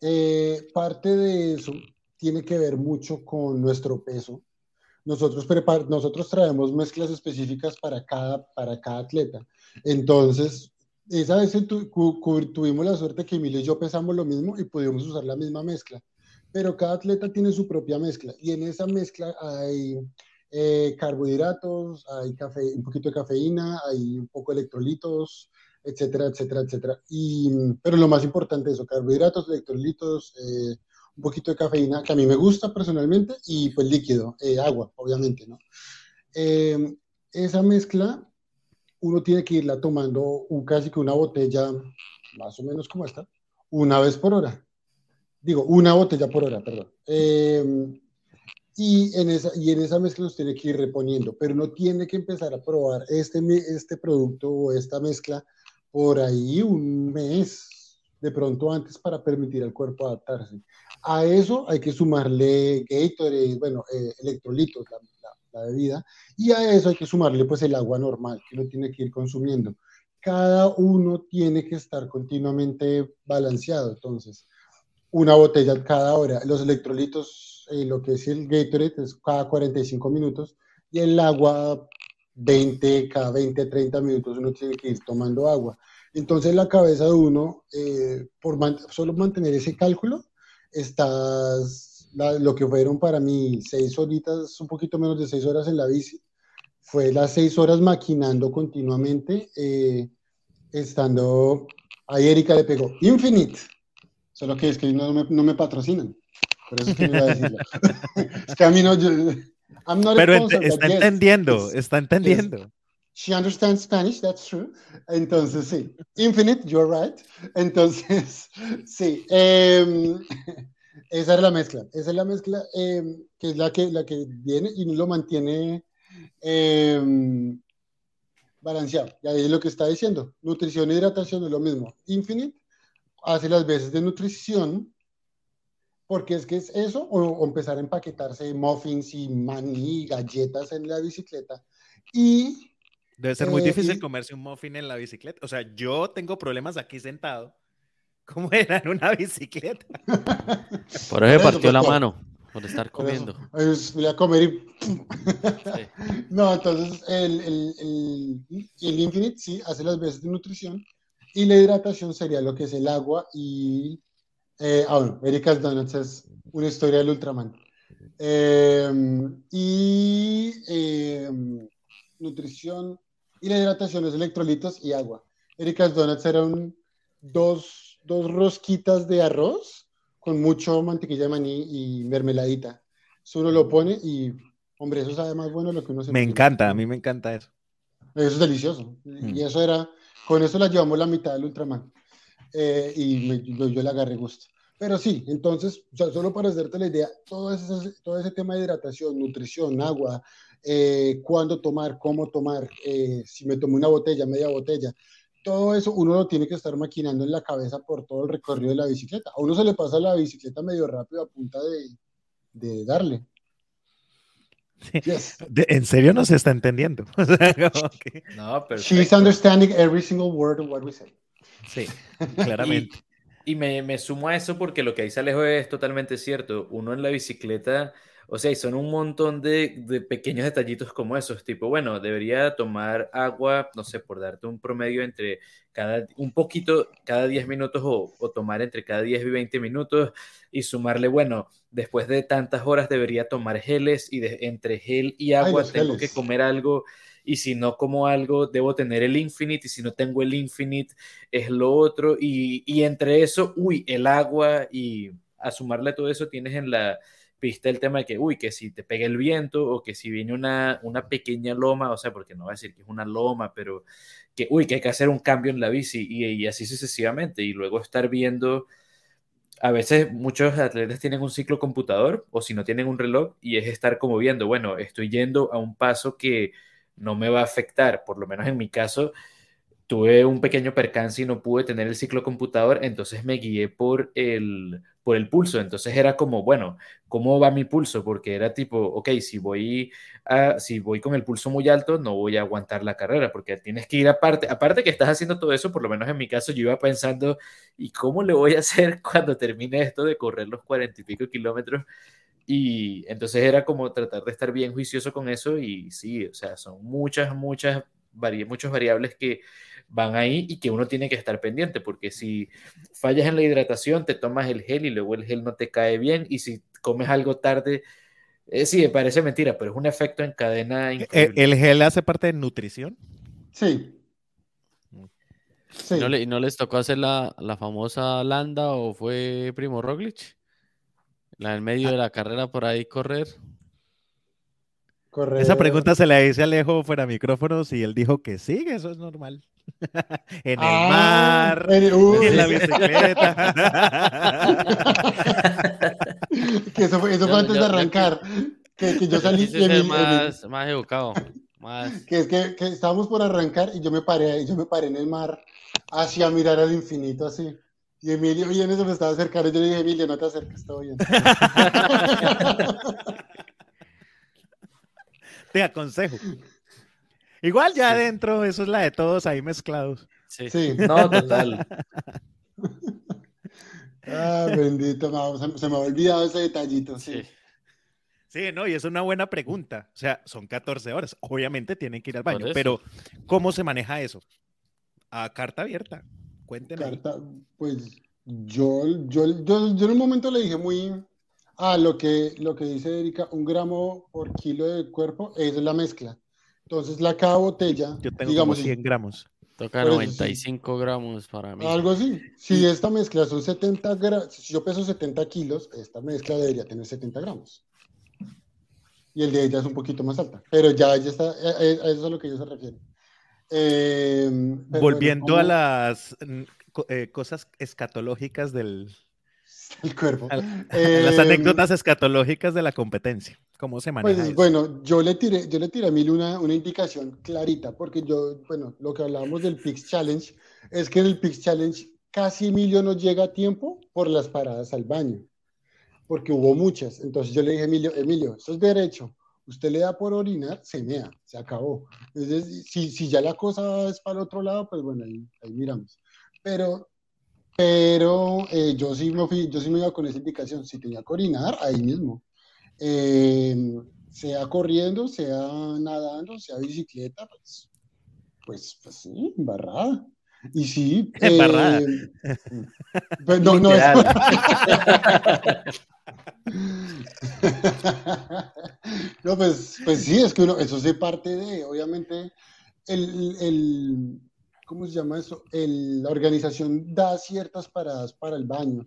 Eh, parte de eso tiene que ver mucho con nuestro peso. Nosotros, nosotros traemos mezclas específicas para cada, para cada atleta. Entonces, esa vez tu tuvimos la suerte que Emilio y yo pesamos lo mismo y pudimos usar la misma mezcla. Pero cada atleta tiene su propia mezcla y en esa mezcla hay eh, carbohidratos, hay un poquito de cafeína, hay un poco de electrolitos, etcétera, etcétera, etcétera. Y, pero lo más importante es eso, carbohidratos, electrolitos, eh, poquito de cafeína, que a mí me gusta personalmente, y pues líquido, eh, agua, obviamente, ¿no? Eh, esa mezcla, uno tiene que irla tomando un, casi que una botella, más o menos como esta, una vez por hora. Digo, una botella por hora, perdón. y, en esa, y en esa mezcla los tiene que ir reponiendo, pero no tiene que empezar a probar este, este producto o esta mezcla por ahí un mes de pronto antes para permitir al cuerpo adaptarse. A eso hay que sumarle Gatorade, bueno, eh, electrolitos, la, bebida, y a eso hay que sumarle pues el agua normal que uno tiene que ir consumiendo. Cada uno tiene que estar continuamente balanceado, entonces, una botella cada hora. Los electrolitos, eh, lo que es el Gatorade, es cada 45 minutos, y el agua 20, cada 20, 30 minutos uno tiene que ir tomando agua. Entonces la cabeza de uno, eh, por solo mantener ese cálculo, estás, lo que fueron para mí seis horitas, un poquito menos de seis horas en la bici, fue las seis horas maquinando continuamente, eh, estando, ahí Erika le pegó, Infinite, solo que es que no me, no me patrocinan, por eso es que me iba a decirlo. es que a mí no, yo, pero está entendiendo, está entendiendo. She understands Spanish, that's true. Entonces, sí. Infinite, you're right. Entonces, sí. Eh, esa es la mezcla. Esa es la mezcla eh, que es la que, la que viene y lo mantiene eh, balanceado. Y ahí es lo que está diciendo. Nutrición e hidratación es lo mismo. Infinite hace las veces de nutrición porque es que es eso, o, empezar a empaquetarse muffins y maní, galletas en la bicicleta. Y. Debe ser muy eh, difícil comerse un muffin en la bicicleta. O sea, yo tengo problemas aquí sentado. ¿Cómo era en una bicicleta? Por eso partió la mano. por estar Por eso, comiendo. pues, voy a comer y... Sí. No, entonces el, el, el, el Infinite sí hace las veces de nutrición y la hidratación sería lo que es el agua y... Eh, ah, bueno, Erika's Donuts es una historia del Ultraman. Eh, y eh, nutrición y la hidratación es electrolitos y agua. Erika's Donuts eran dos, dos rosquitas de arroz con mucho mantequilla de maní y mermeladita. Eso uno lo pone y, hombre, eso sabe más bueno lo que uno se Me imagina. encanta, a mí me encanta eso. Eso es delicioso. Mm. Y eso era, con eso la llevamos la mitad del Ultraman. Eh, y me- yo, yo le agarré gusto. Pero sí, entonces, o sea, solo para hacerte la idea, todo ese, todo ese tema de hidratación, nutrición, agua, eh, cuándo tomar, cómo tomar, eh, si me tomo una botella, media botella, todo eso uno lo tiene que estar maquinando en la cabeza por todo el recorrido de la bicicleta. A uno se le pasa la bicicleta medio rápido a punta de, de darle. Yes. En serio no se está entendiendo. O sea, como que- No, She's understanding every single word of what we say. sí, claramente. Y me, me sumo a eso porque lo que dice Alejo es totalmente cierto. Uno en la bicicleta, o sea, y son un montón de, de pequeños detallitos como esos, tipo, bueno, debería tomar agua, no sé, por darte un promedio entre cada, un poquito cada 10 minutos o, o tomar entre cada 10 y 20 minutos y sumarle, bueno, después de tantas horas debería tomar geles y de, entre gel y agua tengo geles. que comer algo. Y si no como algo, debo tener el Infinite. Y si no tengo el Infinite, es lo otro, y, y entre eso, uy, el agua, y a sumarle todo eso tienes en la pista el tema de que, uy, que si te pega el viento, o que si viene una, una pequeña loma, o sea, porque no va a decir que es una loma, pero que, uy, que hay que hacer un cambio en la bici, y, y así sucesivamente, y luego estar viendo, a veces muchos atletas tienen un ciclo computador, o si no tienen un reloj, y es estar como viendo, bueno, estoy yendo a un paso que no me va a afectar, por lo menos en mi caso, tuve un pequeño percance y no pude tener el ciclo computador, entonces me guié por el, por el pulso. Entonces era como, bueno, ¿cómo va mi pulso? Porque era tipo, ok, si voy, a, si voy con el pulso muy alto, no voy a aguantar la carrera, porque tienes que ir aparte. Aparte que estás haciendo todo eso, por lo menos en mi caso, yo iba pensando, ¿y cómo le voy a hacer cuando termine esto de correr los cuarenta y pico kilómetros? Y entonces era como tratar de estar bien juicioso con eso y sí, o sea, son muchas, muchas, vari muchas variables que van ahí y que uno tiene que estar pendiente, porque si fallas en la hidratación, te tomas el gel y luego el gel no te cae bien y si comes algo tarde, eh, sí, me parece mentira, pero es un efecto en cadena ¿El, increíble. el gel hace parte de nutrición? Sí. Sí. ¿Y no, le- y no les tocó hacer la, la famosa landa o fue Primo Roglic? La del medio de la carrera por ahí correr. Esa pregunta se la hice a Alejo fuera de micrófonos y él dijo que sí, que eso es normal. en el Ah, mar, en- en la bicicleta. que eso fue, eso fue Yo- antes yo- de arrancar. Que, que yo salí y Emil- más, educado. Más. que es que, que estábamos por arrancar y yo me paré yo me paré en el mar hacia mirar al infinito así. Y Emilio viene, se me estaba acercando y yo le dije, Emilio, no te acerques, todo bien. Te aconsejo. Igual ya adentro, eso es la de todos ahí mezclados. Sí. Sí. No, total. Ah, bendito, no, se, se me ha olvidado ese detallito, sí. Sí. Sí, no, y es una buena pregunta. O sea, son 14 horas. Obviamente tienen que ir al baño, pero ¿cómo se maneja eso? A carta abierta. Cuéntenme. Carta, pues yo, yo, yo, yo en un momento le dije muy, ah, lo que, lo que dice Erika, un gramo por kilo de cuerpo, esa es la mezcla. Entonces, la cada botella, Yo tengo digamos, como 100 gramos. Toca Por eso sí. 95 gramos para mí. algo así. Si esta mezcla son 70 gramos, si yo peso 70 kilos, esta mezcla debería tener 70 gramos. Y el de ella es un poquito más alta, pero ya ella está, a, a eso es a lo que ellos se refieren. Eh, Volviendo bueno, a las eh, cosas escatológicas del... el cuerpo. a- las Eh, anécdotas escatológicas de la competencia. ¿Cómo se maneja Pues eso? bueno, yo le tiré, yo le tiré a Emilio una, una indicación clarita, porque yo, bueno, lo que hablábamos del Pix Challenge es que en el Pix Challenge casi Emilio no llega a tiempo por las paradas al baño, porque hubo muchas. Entonces yo le dije a Emilio, Emilio, eso es derecho. Usted le da por orinar, se mea, se acabó. Entonces, si, si ya la cosa es para el otro lado, pues bueno, ahí, ahí miramos. Pero, pero eh, yo sí me fui, yo sí me iba con esa indicación. Si tenía que orinar, ahí mismo. eh, sea corriendo, sea nadando, sea bicicleta, pues, pues, pues sí, embarrada. Y sí. Embarrada. eh, pues no, no es. no, pues, pues sí, es que uno, eso se parte de, obviamente, el, el ¿cómo se llama eso? El- la organización da ciertas paradas para el baño.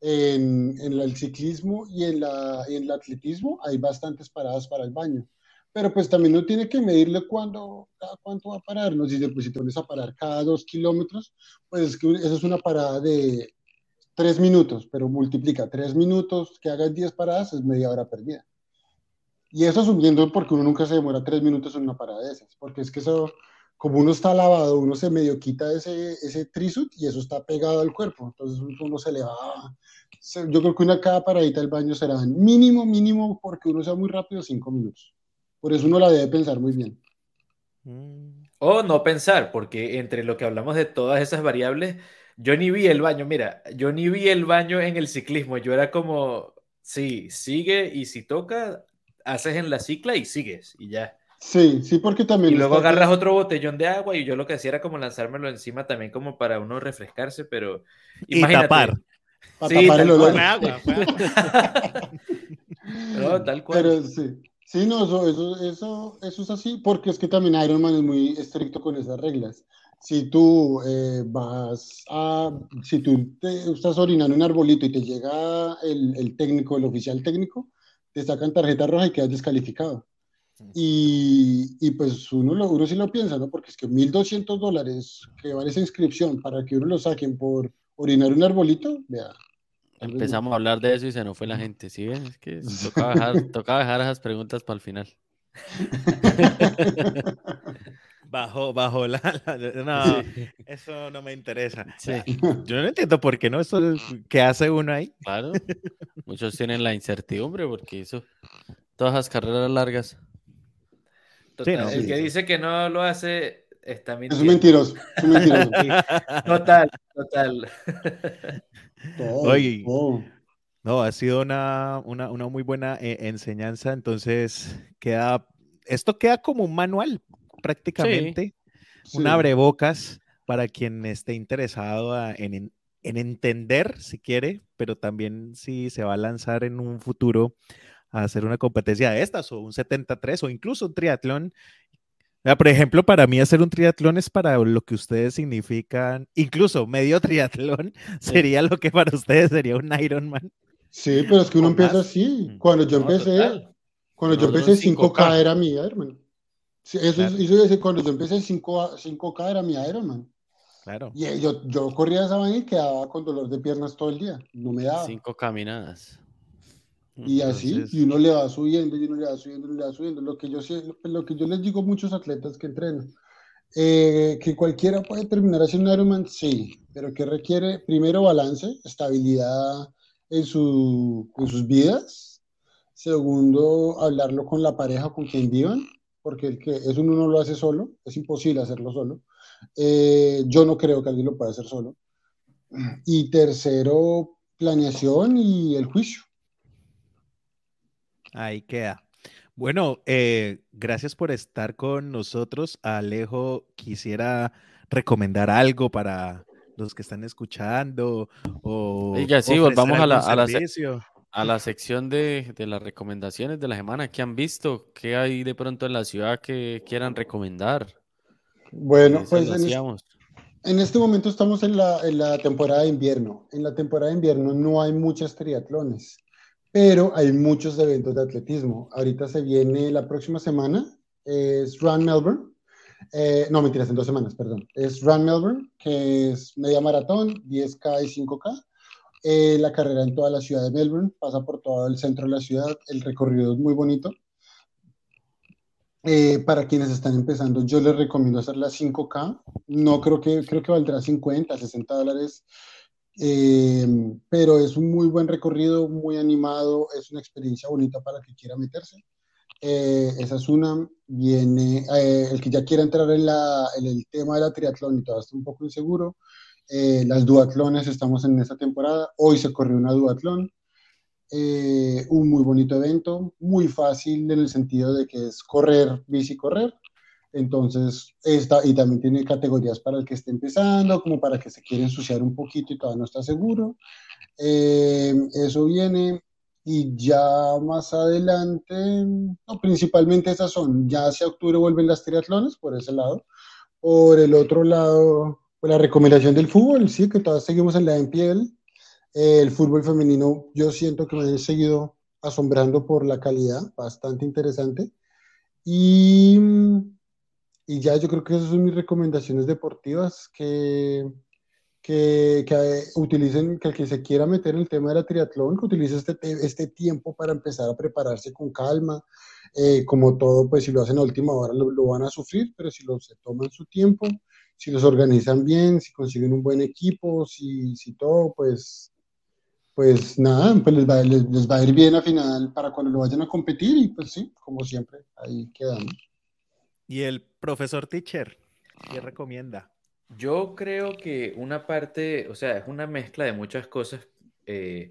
En, en el ciclismo y en, la, en el atletismo hay bastantes paradas para el baño. Pero pues también uno tiene que medirle cuándo, cuánto va a parar. No si te, pues, si te pones a parar cada dos kilómetros, pues es que eso es una parada de tres minutos, pero multiplica tres minutos, que hagas 10 paradas, es media hora perdida. Y eso asumiendo porque uno nunca se demora tres minutos en una parada de esas, porque es que eso, como uno está lavado, uno se medio quita ese, ese trisut y eso está pegado al cuerpo, entonces uno se le va. Yo creo que una cada paradita del baño será mínimo, mínimo, porque uno sea muy rápido, cinco minutos. Por eso uno la debe pensar muy bien. Mm, O no pensar, porque entre lo que hablamos de todas esas variables, yo ni vi el baño, mira, yo ni vi el baño en el ciclismo, yo era como, sí, sigue y si toca, haces en la cicla y sigues y ya. Sí, sí, porque también. Y luego agarras otro botellón de agua y yo lo que hacía era como lanzármelo encima también como para uno refrescarse, pero Y imagínate. tapar. para Sí, tapar el olor. Agua. No, tal cual. Pero sí, sí, no, eso, eso, eso, eso es así, porque es que también Iron Man es muy estricto con esas reglas. Si tú eh, vas a, si tú te, estás orinando un arbolito y te llega el, el técnico, el oficial técnico, te sacan tarjeta roja y quedas descalificado. Y, y pues uno, lo, uno sí lo piensa, ¿no? Porque es que 1.200 dólares que vale esa inscripción para que uno lo saquen por orinar un arbolito, vea. Empezamos a hablar de eso y se nos fue la gente. ¿Sí ven? Es que tocaba dejar, tocaba dejar esas preguntas para el final. Bajo, bajo la, la- No, eso no me interesa. Sí, Yo no entiendo por qué no. Eso es- ¿Qué hace uno ahí? claro. Muchos tienen la incertidumbre porque eso, todas las carreras largas. Total, no, el sí, que sí. dice que no lo hace está Es mintiendo. un mentiroso, es un mentiroso. Total, total. Todo, Oye. todo. No, ha sido una, una, una muy buena eh, enseñanza. Entonces, queda, esto queda como un manual prácticamente, un Sí. abrebocas para quien esté interesado a- en, en- en entender, si quiere, pero también si se va a lanzar en un futuro a hacer una competencia de estas o un 73 o incluso un triatlón. Ah, Por ejemplo, para mí hacer un triatlón es para lo que ustedes significan, incluso medio triatlón sería lo que para ustedes sería un Ironman. Sí, pero es que uno empieza más. así. Mm. Cuando yo No, empecé, total. cuando yo empecé 5K, 5K. era mi Ironman. Sí, eso, es- Claro. eso es- cuando yo empecé 5, 5K era mi Ironman. Claro. Y eh, yo, yo corría esa vaina y quedaba con dolor de piernas todo el día. No me daba. Cinco caminadas. Y así, Entonces- y uno le va subiendo, y uno le va subiendo, y uno le va subiendo. Lo que yo, sé- lo, que yo les digo a muchos atletas que entreno, eh, que cualquiera puede terminar haciendo un Ironman, sí, pero que requiere primero balance, estabilidad en, su, en sus vidas. Segundo, hablarlo con la pareja con quien vivan, porque el que, eso uno no lo hace solo, es imposible hacerlo solo. Eh, yo no creo que alguien lo pueda hacer solo. Y tercero, planeación y el juicio. Ahí queda. Bueno, eh, gracias por estar con nosotros. Alejo, quisiera recomendar algo para los que están escuchando o Oiga, sí, volvamos a la- algún a la se- servicio. A la sección de, de las recomendaciones de la semana. ¿Qué han visto? ¿Qué hay de pronto en la ciudad que quieran recomendar? Bueno, Eso pues en, es- hacíamos. en este momento estamos en la, en la temporada de invierno. En la temporada de invierno no hay muchas triatlones, pero hay muchos eventos de atletismo. Ahorita se viene la próxima semana, es Run Melbourne. Eh, no, mentiras, en dos semanas, perdón. Es Run Melbourne, que es media maratón, 10K y 5K. Eh, la carrera en toda la ciudad de Melbourne, pasa por todo el centro de la ciudad. El recorrido es muy bonito. Eh, para quienes están empezando, yo les recomiendo hacer la 5K. No creo que, creo que valdrá 50, 60 dólares. Eh, pero es un muy buen recorrido, muy animado, es una experiencia bonita para el que quiera meterse. Eh, esa es una. Viene eh, el que ya quiera entrar en, la, en el tema de la triatlón y todavía está un poco inseguro. Eh, las duatlones, estamos en esta temporada. Hoy se corrió una duatlón. eh, un muy bonito evento, muy fácil en el sentido de que es correr, bici, correr. Entonces, esta, y también tiene categorías para el que esté empezando, como para que se quiera ensuciar un poquito y todavía no está seguro. Eh, eso viene. Y ya más adelante, no, principalmente esas son, ya hacia octubre vuelven las triatlones por ese lado. Por el otro lado, pues la recomendación del fútbol, sí, que todavía seguimos en la NPL el fútbol femenino yo siento que me han seguido asombrando por la calidad, bastante interesante. Y, y ya yo creo que esas son mis recomendaciones deportivas, que, que, que, utilicen, que el que se quiera meter en el tema de la triatlón, que utilice este, este tiempo para empezar a prepararse con calma. Eh, como todo, pues si lo hacen a última hora lo, lo van a sufrir, pero si lo, se toman su tiempo, si los organizan bien, si consiguen un buen equipo, si, si todo, pues pues nada, pues les va, les, va, a ir bien a final para cuando lo vayan a competir y pues sí, como siempre, ahí quedan. ¿Y el profesor teacher qué recomienda? Yo creo que una parte, o sea, es una mezcla de muchas cosas. Eh,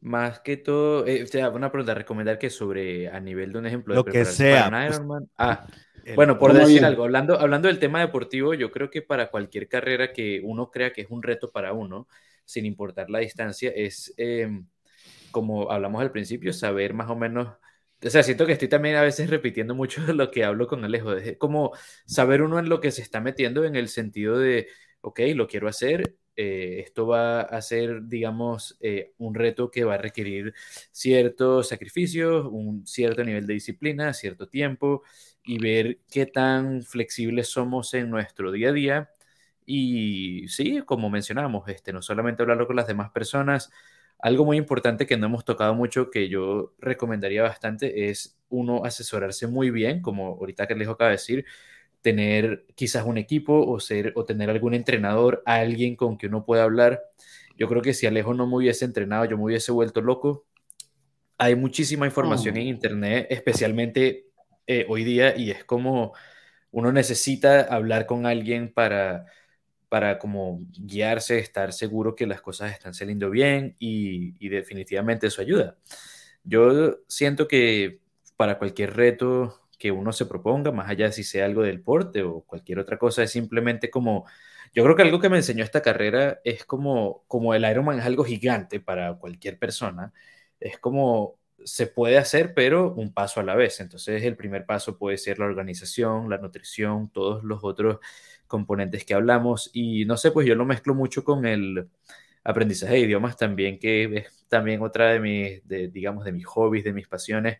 más que todo, eh, o sea, una pregunta, recomendar que sobre a nivel de un ejemplo lo que sea. Pues, ah, bueno, por decir algo, hablando, hablando del tema deportivo, yo creo que para cualquier carrera que uno crea que es un reto para uno, sin importar la distancia, es, em, como hablamos al principio, saber más o menos, o sea, siento que estoy también a veces repitiendo mucho lo que hablo con Alejo, es como saber uno en lo que se está metiendo en el sentido de, ok, lo quiero hacer, eh, esto va a ser, digamos, eh, un reto que va a requerir ciertos sacrificios, un cierto nivel de disciplina, cierto tiempo y ver qué tan flexibles somos en nuestro día a día. Y sí, como mencionamos, este, no solamente hablarlo con las demás personas, algo muy importante que no hemos tocado mucho, que yo recomendaría bastante, es uno asesorarse muy bien, como ahorita que les acaba de decir, tener quizás un equipo o, ser, o tener algún entrenador, alguien con que uno pueda hablar. Yo creo que si Alejo no me hubiese entrenado, yo me hubiese vuelto loco. Hay muchísima información en Internet, especialmente eh, hoy día, y es como uno necesita hablar con alguien para para como guiarse, estar seguro que las cosas están saliendo bien y, definitivamente eso ayuda. Yo siento que para cualquier reto que uno se proponga, más allá de si sea algo del deporte o cualquier otra cosa, es simplemente como, yo creo que algo que me enseñó esta carrera es como, como el Ironman es algo gigante para cualquier persona, es como se puede hacer, pero un paso a la vez. Entonces, el primer paso puede ser la organización, la nutrición, todos los otros componentes que hablamos. Y no sé, pues yo lo mezclo mucho con el aprendizaje de idiomas también, que es también otra de mis, de, digamos, de mis hobbies, de mis pasiones.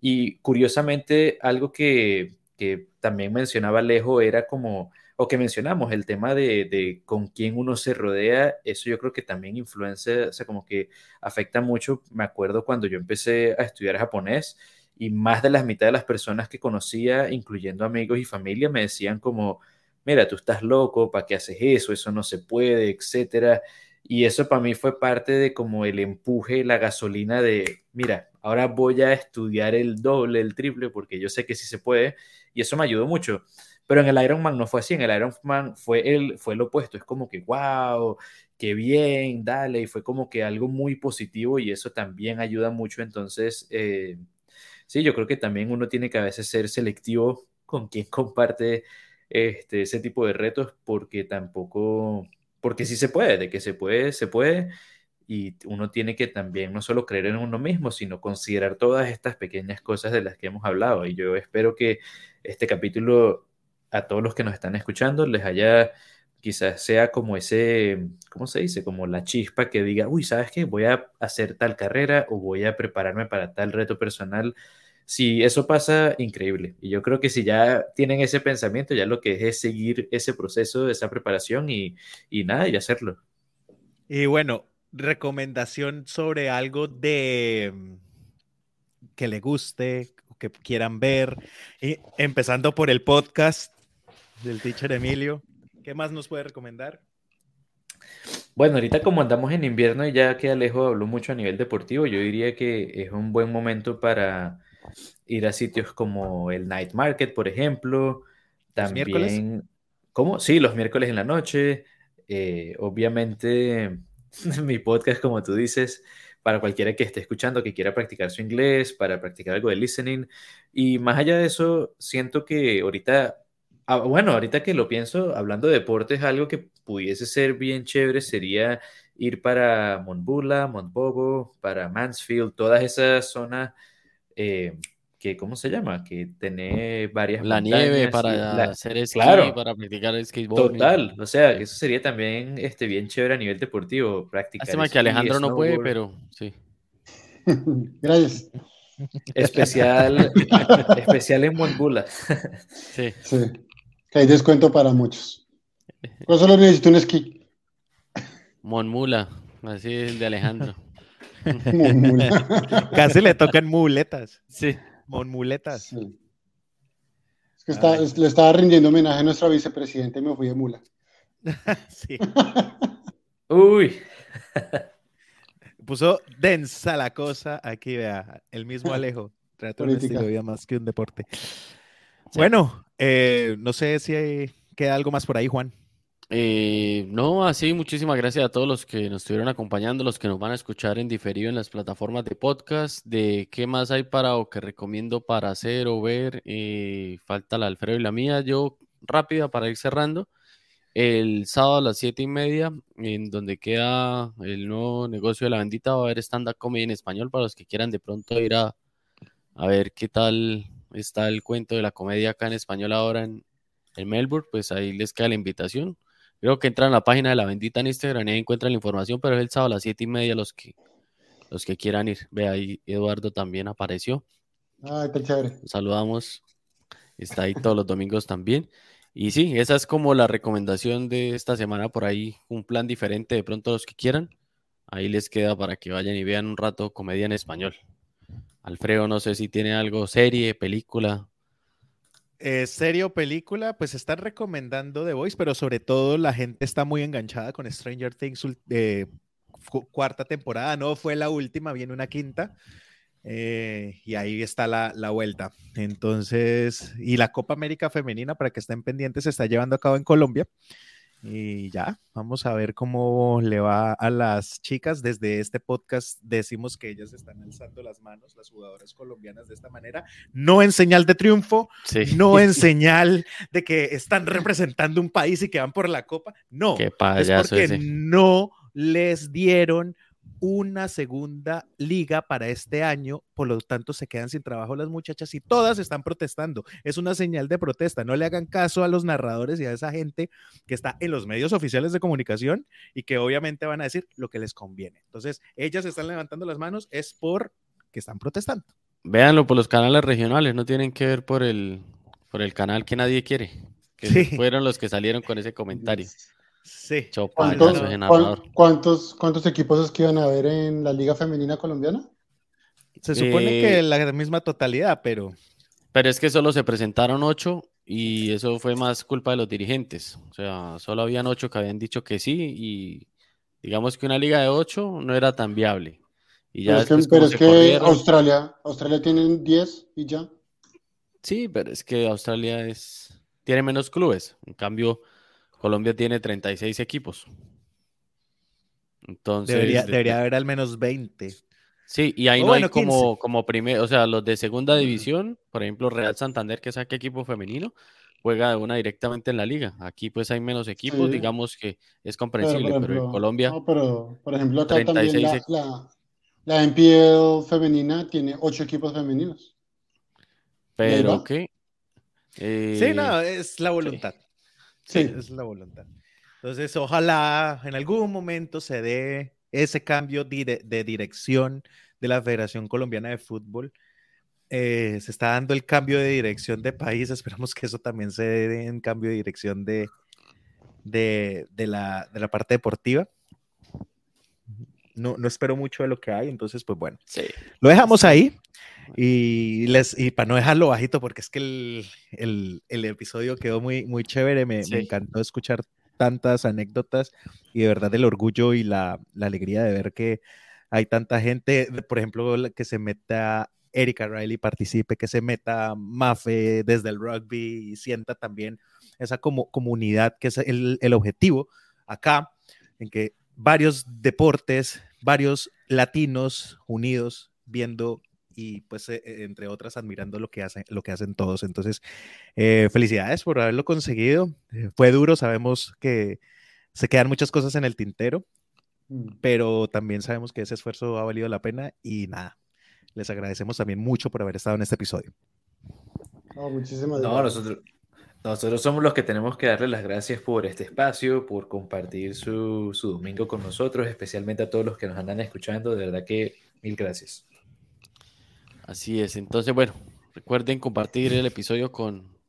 Y curiosamente, algo que, que también mencionaba Alejo era como, o que mencionamos, el tema de, de, con quién uno se rodea, eso yo creo que también influencia, o sea, como que afecta mucho. Me acuerdo cuando yo empecé a estudiar japonés y más de las mitad de las personas que conocía, incluyendo amigos y familia, me decían como, mira, tú estás loco, ¿para qué haces eso? Eso no se puede, etcétera. Y eso para mí fue parte de como el empuje, la gasolina de, mira, ahora voy a estudiar el doble, el triple, porque yo sé que sí se puede, y eso me ayudó mucho. Pero en el Ironman no fue así, en el Ironman fue, el, fue lo opuesto, es como que, wow, qué bien, dale, y fue como que algo muy positivo y eso también ayuda mucho. Entonces, eh, sí, yo creo que también uno tiene que a veces ser selectivo con quien comparte este, ese tipo de retos porque tampoco, porque sí se puede, de que se puede, se puede, y uno tiene que también no solo creer en uno mismo, sino considerar todas estas pequeñas cosas de las que hemos hablado. Y yo espero que este capítulo a todos los que nos están escuchando les haya quizás sea como ese, ¿cómo se dice? Como la chispa que diga, uy, ¿sabes qué? Voy a hacer tal carrera o voy a prepararme para tal reto personal si eso pasa, increíble. Y yo creo que si ya tienen ese pensamiento, ya lo que es es seguir ese proceso, esa preparación y, y nada, y hacerlo. Y bueno, recomendación sobre algo de mm, que le guste, que quieran ver, y empezando por el podcast del teacher Emilio. ¿Qué más nos puede recomendar? Bueno, ahorita como andamos en invierno y ya que Alejo habló mucho a nivel deportivo, yo diría que es un buen momento para ir a sitios como el Night Market, por ejemplo. También, miércoles? ¿Cómo? Sí, los miércoles en la noche. Eh, obviamente, mi podcast, como tú dices, para cualquiera que esté escuchando, que quiera practicar su inglés, para practicar algo de listening. Y más allá de eso, siento que ahorita, ah, bueno, ahorita que lo pienso, hablando de deportes, algo que pudiese ser bien chévere sería ir para Montbula, Montbobo, para Mansfield, todas esas zonas. Eh, que, ¿cómo se llama? Que tiene varias La nieve para hacer esquí, para practicar el skateboard. Total, o sea, eso sería también este, bien chévere a nivel deportivo, practicar Lástima que Alejandro no puede, pero sí. Gracias. Especial, especial en Monbula. sí. Sí, que hay descuento para muchos. ¿Cuál solo necesito un esquí? Monmula, así es el de Alejandro. Casi le tocan muletas. Sí. Mon muletas. Es que está, le estaba rindiendo homenaje a nuestra vicepresidenta y me fui de mula. sí. Uy. Puso densa la cosa. Aquí vea, el mismo Alejo. Trata un estilo de vida más que un deporte. Bueno, eh, no sé si queda algo más por ahí, Juan. Eh, no, así muchísimas gracias a todos los que nos estuvieron acompañando, los que nos van a escuchar en diferido en las plataformas de podcast, de qué más hay para o que recomiendo para hacer o ver. Eh, falta la Alfredo y la mía. Yo rápida para ir cerrando. El sábado a las siete y media, en donde queda el nuevo negocio de la bendita, va a haber stand-up comedy en español para los que quieran de pronto ir a, ver qué tal está el cuento de la comedia acá en español ahora en Melbourne. Pues ahí les queda la invitación. Creo que entran a la página de la bendita en Instagram y ahí encuentran la información, pero es el sábado a las siete y media los que, los que quieran ir. Ve ahí, Eduardo también apareció. Ay, qué chévere. saludamos. Está ahí todos los domingos también. Y sí, esa es como la recomendación de esta semana por ahí, un plan diferente de pronto los que quieran. Ahí les queda para que vayan y vean un rato comedia en español. Alfredo, no sé si tiene algo, serie, película. Eh, serie película, pues están recomendando The Voice, pero sobre todo la gente está muy enganchada con Stranger Things eh, cuarta temporada, no fue la última, viene una quinta. Eh, y ahí está la, la, vuelta. Entonces, y la Copa América Femenina, para que estén pendientes, se está llevando a cabo en Colombia. Y ya, vamos a ver cómo le va a las chicas. Desde este podcast decimos que ellas están alzando las manos, las jugadoras colombianas, de esta manera, no en señal de triunfo, no en señal de que están representando un país y que van por la copa, no, es porque no les dieron una segunda liga para este año, por lo tanto se quedan sin trabajo las muchachas y todas están protestando. Es una señal de protesta. No le hagan caso a los narradores y a esa gente que está en los medios oficiales de comunicación y que obviamente van a decir lo que les conviene. Entonces, ellas están levantando las manos es por que están protestando. Véanlo por los canales regionales, no tienen que ver por el, por el canal que nadie quiere, que fueron los que salieron con ese comentario. Sí. ¿Cuántos, ¿Cuántos, equipos es que iban a haber en la Liga Femenina Colombiana? Se supone que eh, la misma totalidad, pero. Pero es que solo se presentaron ocho y eso fue más culpa de los dirigentes. O sea, solo habían ocho que habían dicho que sí y digamos que una liga de ocho no era tan viable. Y ya pero es que, Australia, Australia tiene diez y ya. Sí, pero es que Australia es tiene menos clubes. En cambio, Colombia tiene 36 equipos. Entonces. Debería, haber al menos 20. Sí, y ahí no hay como, como primer, o sea, los de segunda división, por ejemplo, Real Santander, que saque equipo femenino, juega de una directamente en la liga. Aquí pues hay menos equipos, digamos que es comprensible, pero, en Colombia. No, pero por ejemplo, acá también la, la, NPL femenina tiene ocho equipos femeninos. Pero qué. sí, no, es la voluntad. Sí. Es la voluntad. Entonces, ojalá en algún momento se dé ese cambio de, dirección de la Federación Colombiana de Fútbol. Eh, se está dando el cambio de dirección de país. Esperamos que eso también se dé en cambio de dirección de, de, la, de la parte deportiva. No, no, espero mucho de lo que hay, entonces, pues bueno, sí. lo dejamos ahí. Y, les, y para no dejarlo bajito, porque es que el, el, episodio quedó muy, muy chévere, me, me, encantó escuchar tantas anécdotas y de verdad el orgullo y la, la, alegría de ver que hay tanta gente, por ejemplo, que se meta Erika Riley participe, que se meta Mafe desde el rugby y sienta también esa como comunidad que es el, el objetivo acá, en que varios deportes, varios latinos unidos viendo y pues eh, eh, entre otras admirando lo que hacen, lo que hacen todos. Entonces, eh, felicidades por haberlo conseguido. fue duro, sabemos que se quedan muchas cosas en el tintero, mm. pero también sabemos que ese esfuerzo ha valido la pena y nada, les agradecemos también mucho por haber estado en este episodio. muchísimas gracias. nosotros, nosotros somos los que tenemos que darle las gracias por este espacio, por compartir su, su domingo con nosotros, especialmente a todos los que nos andan escuchando. De verdad que mil gracias. Así es. Entonces, bueno, recuerden compartir el episodio con,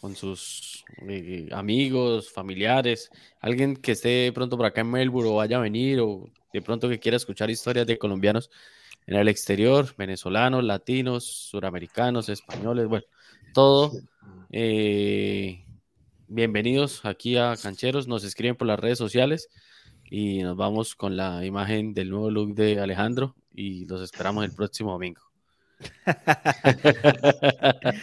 con sus eh, amigos, familiares, alguien que esté pronto por acá en Melbourne o vaya a venir o de pronto que quiera escuchar historias de colombianos en el exterior, venezolanos, latinos, suramericanos, españoles, bueno, todo eh, bienvenidos aquí a Cancheros, nos escriben por las redes sociales y nos vamos con la imagen del nuevo look de Alejandro y los esperamos el próximo domingo.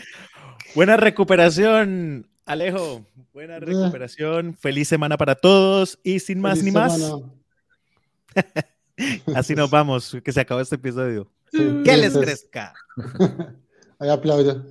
Buena recuperación, Alejo. Buena recuperación. Feliz semana para todos y sin más ni más. Así nos vamos, que se acabó este episodio. que les crezca. Hay aplauso.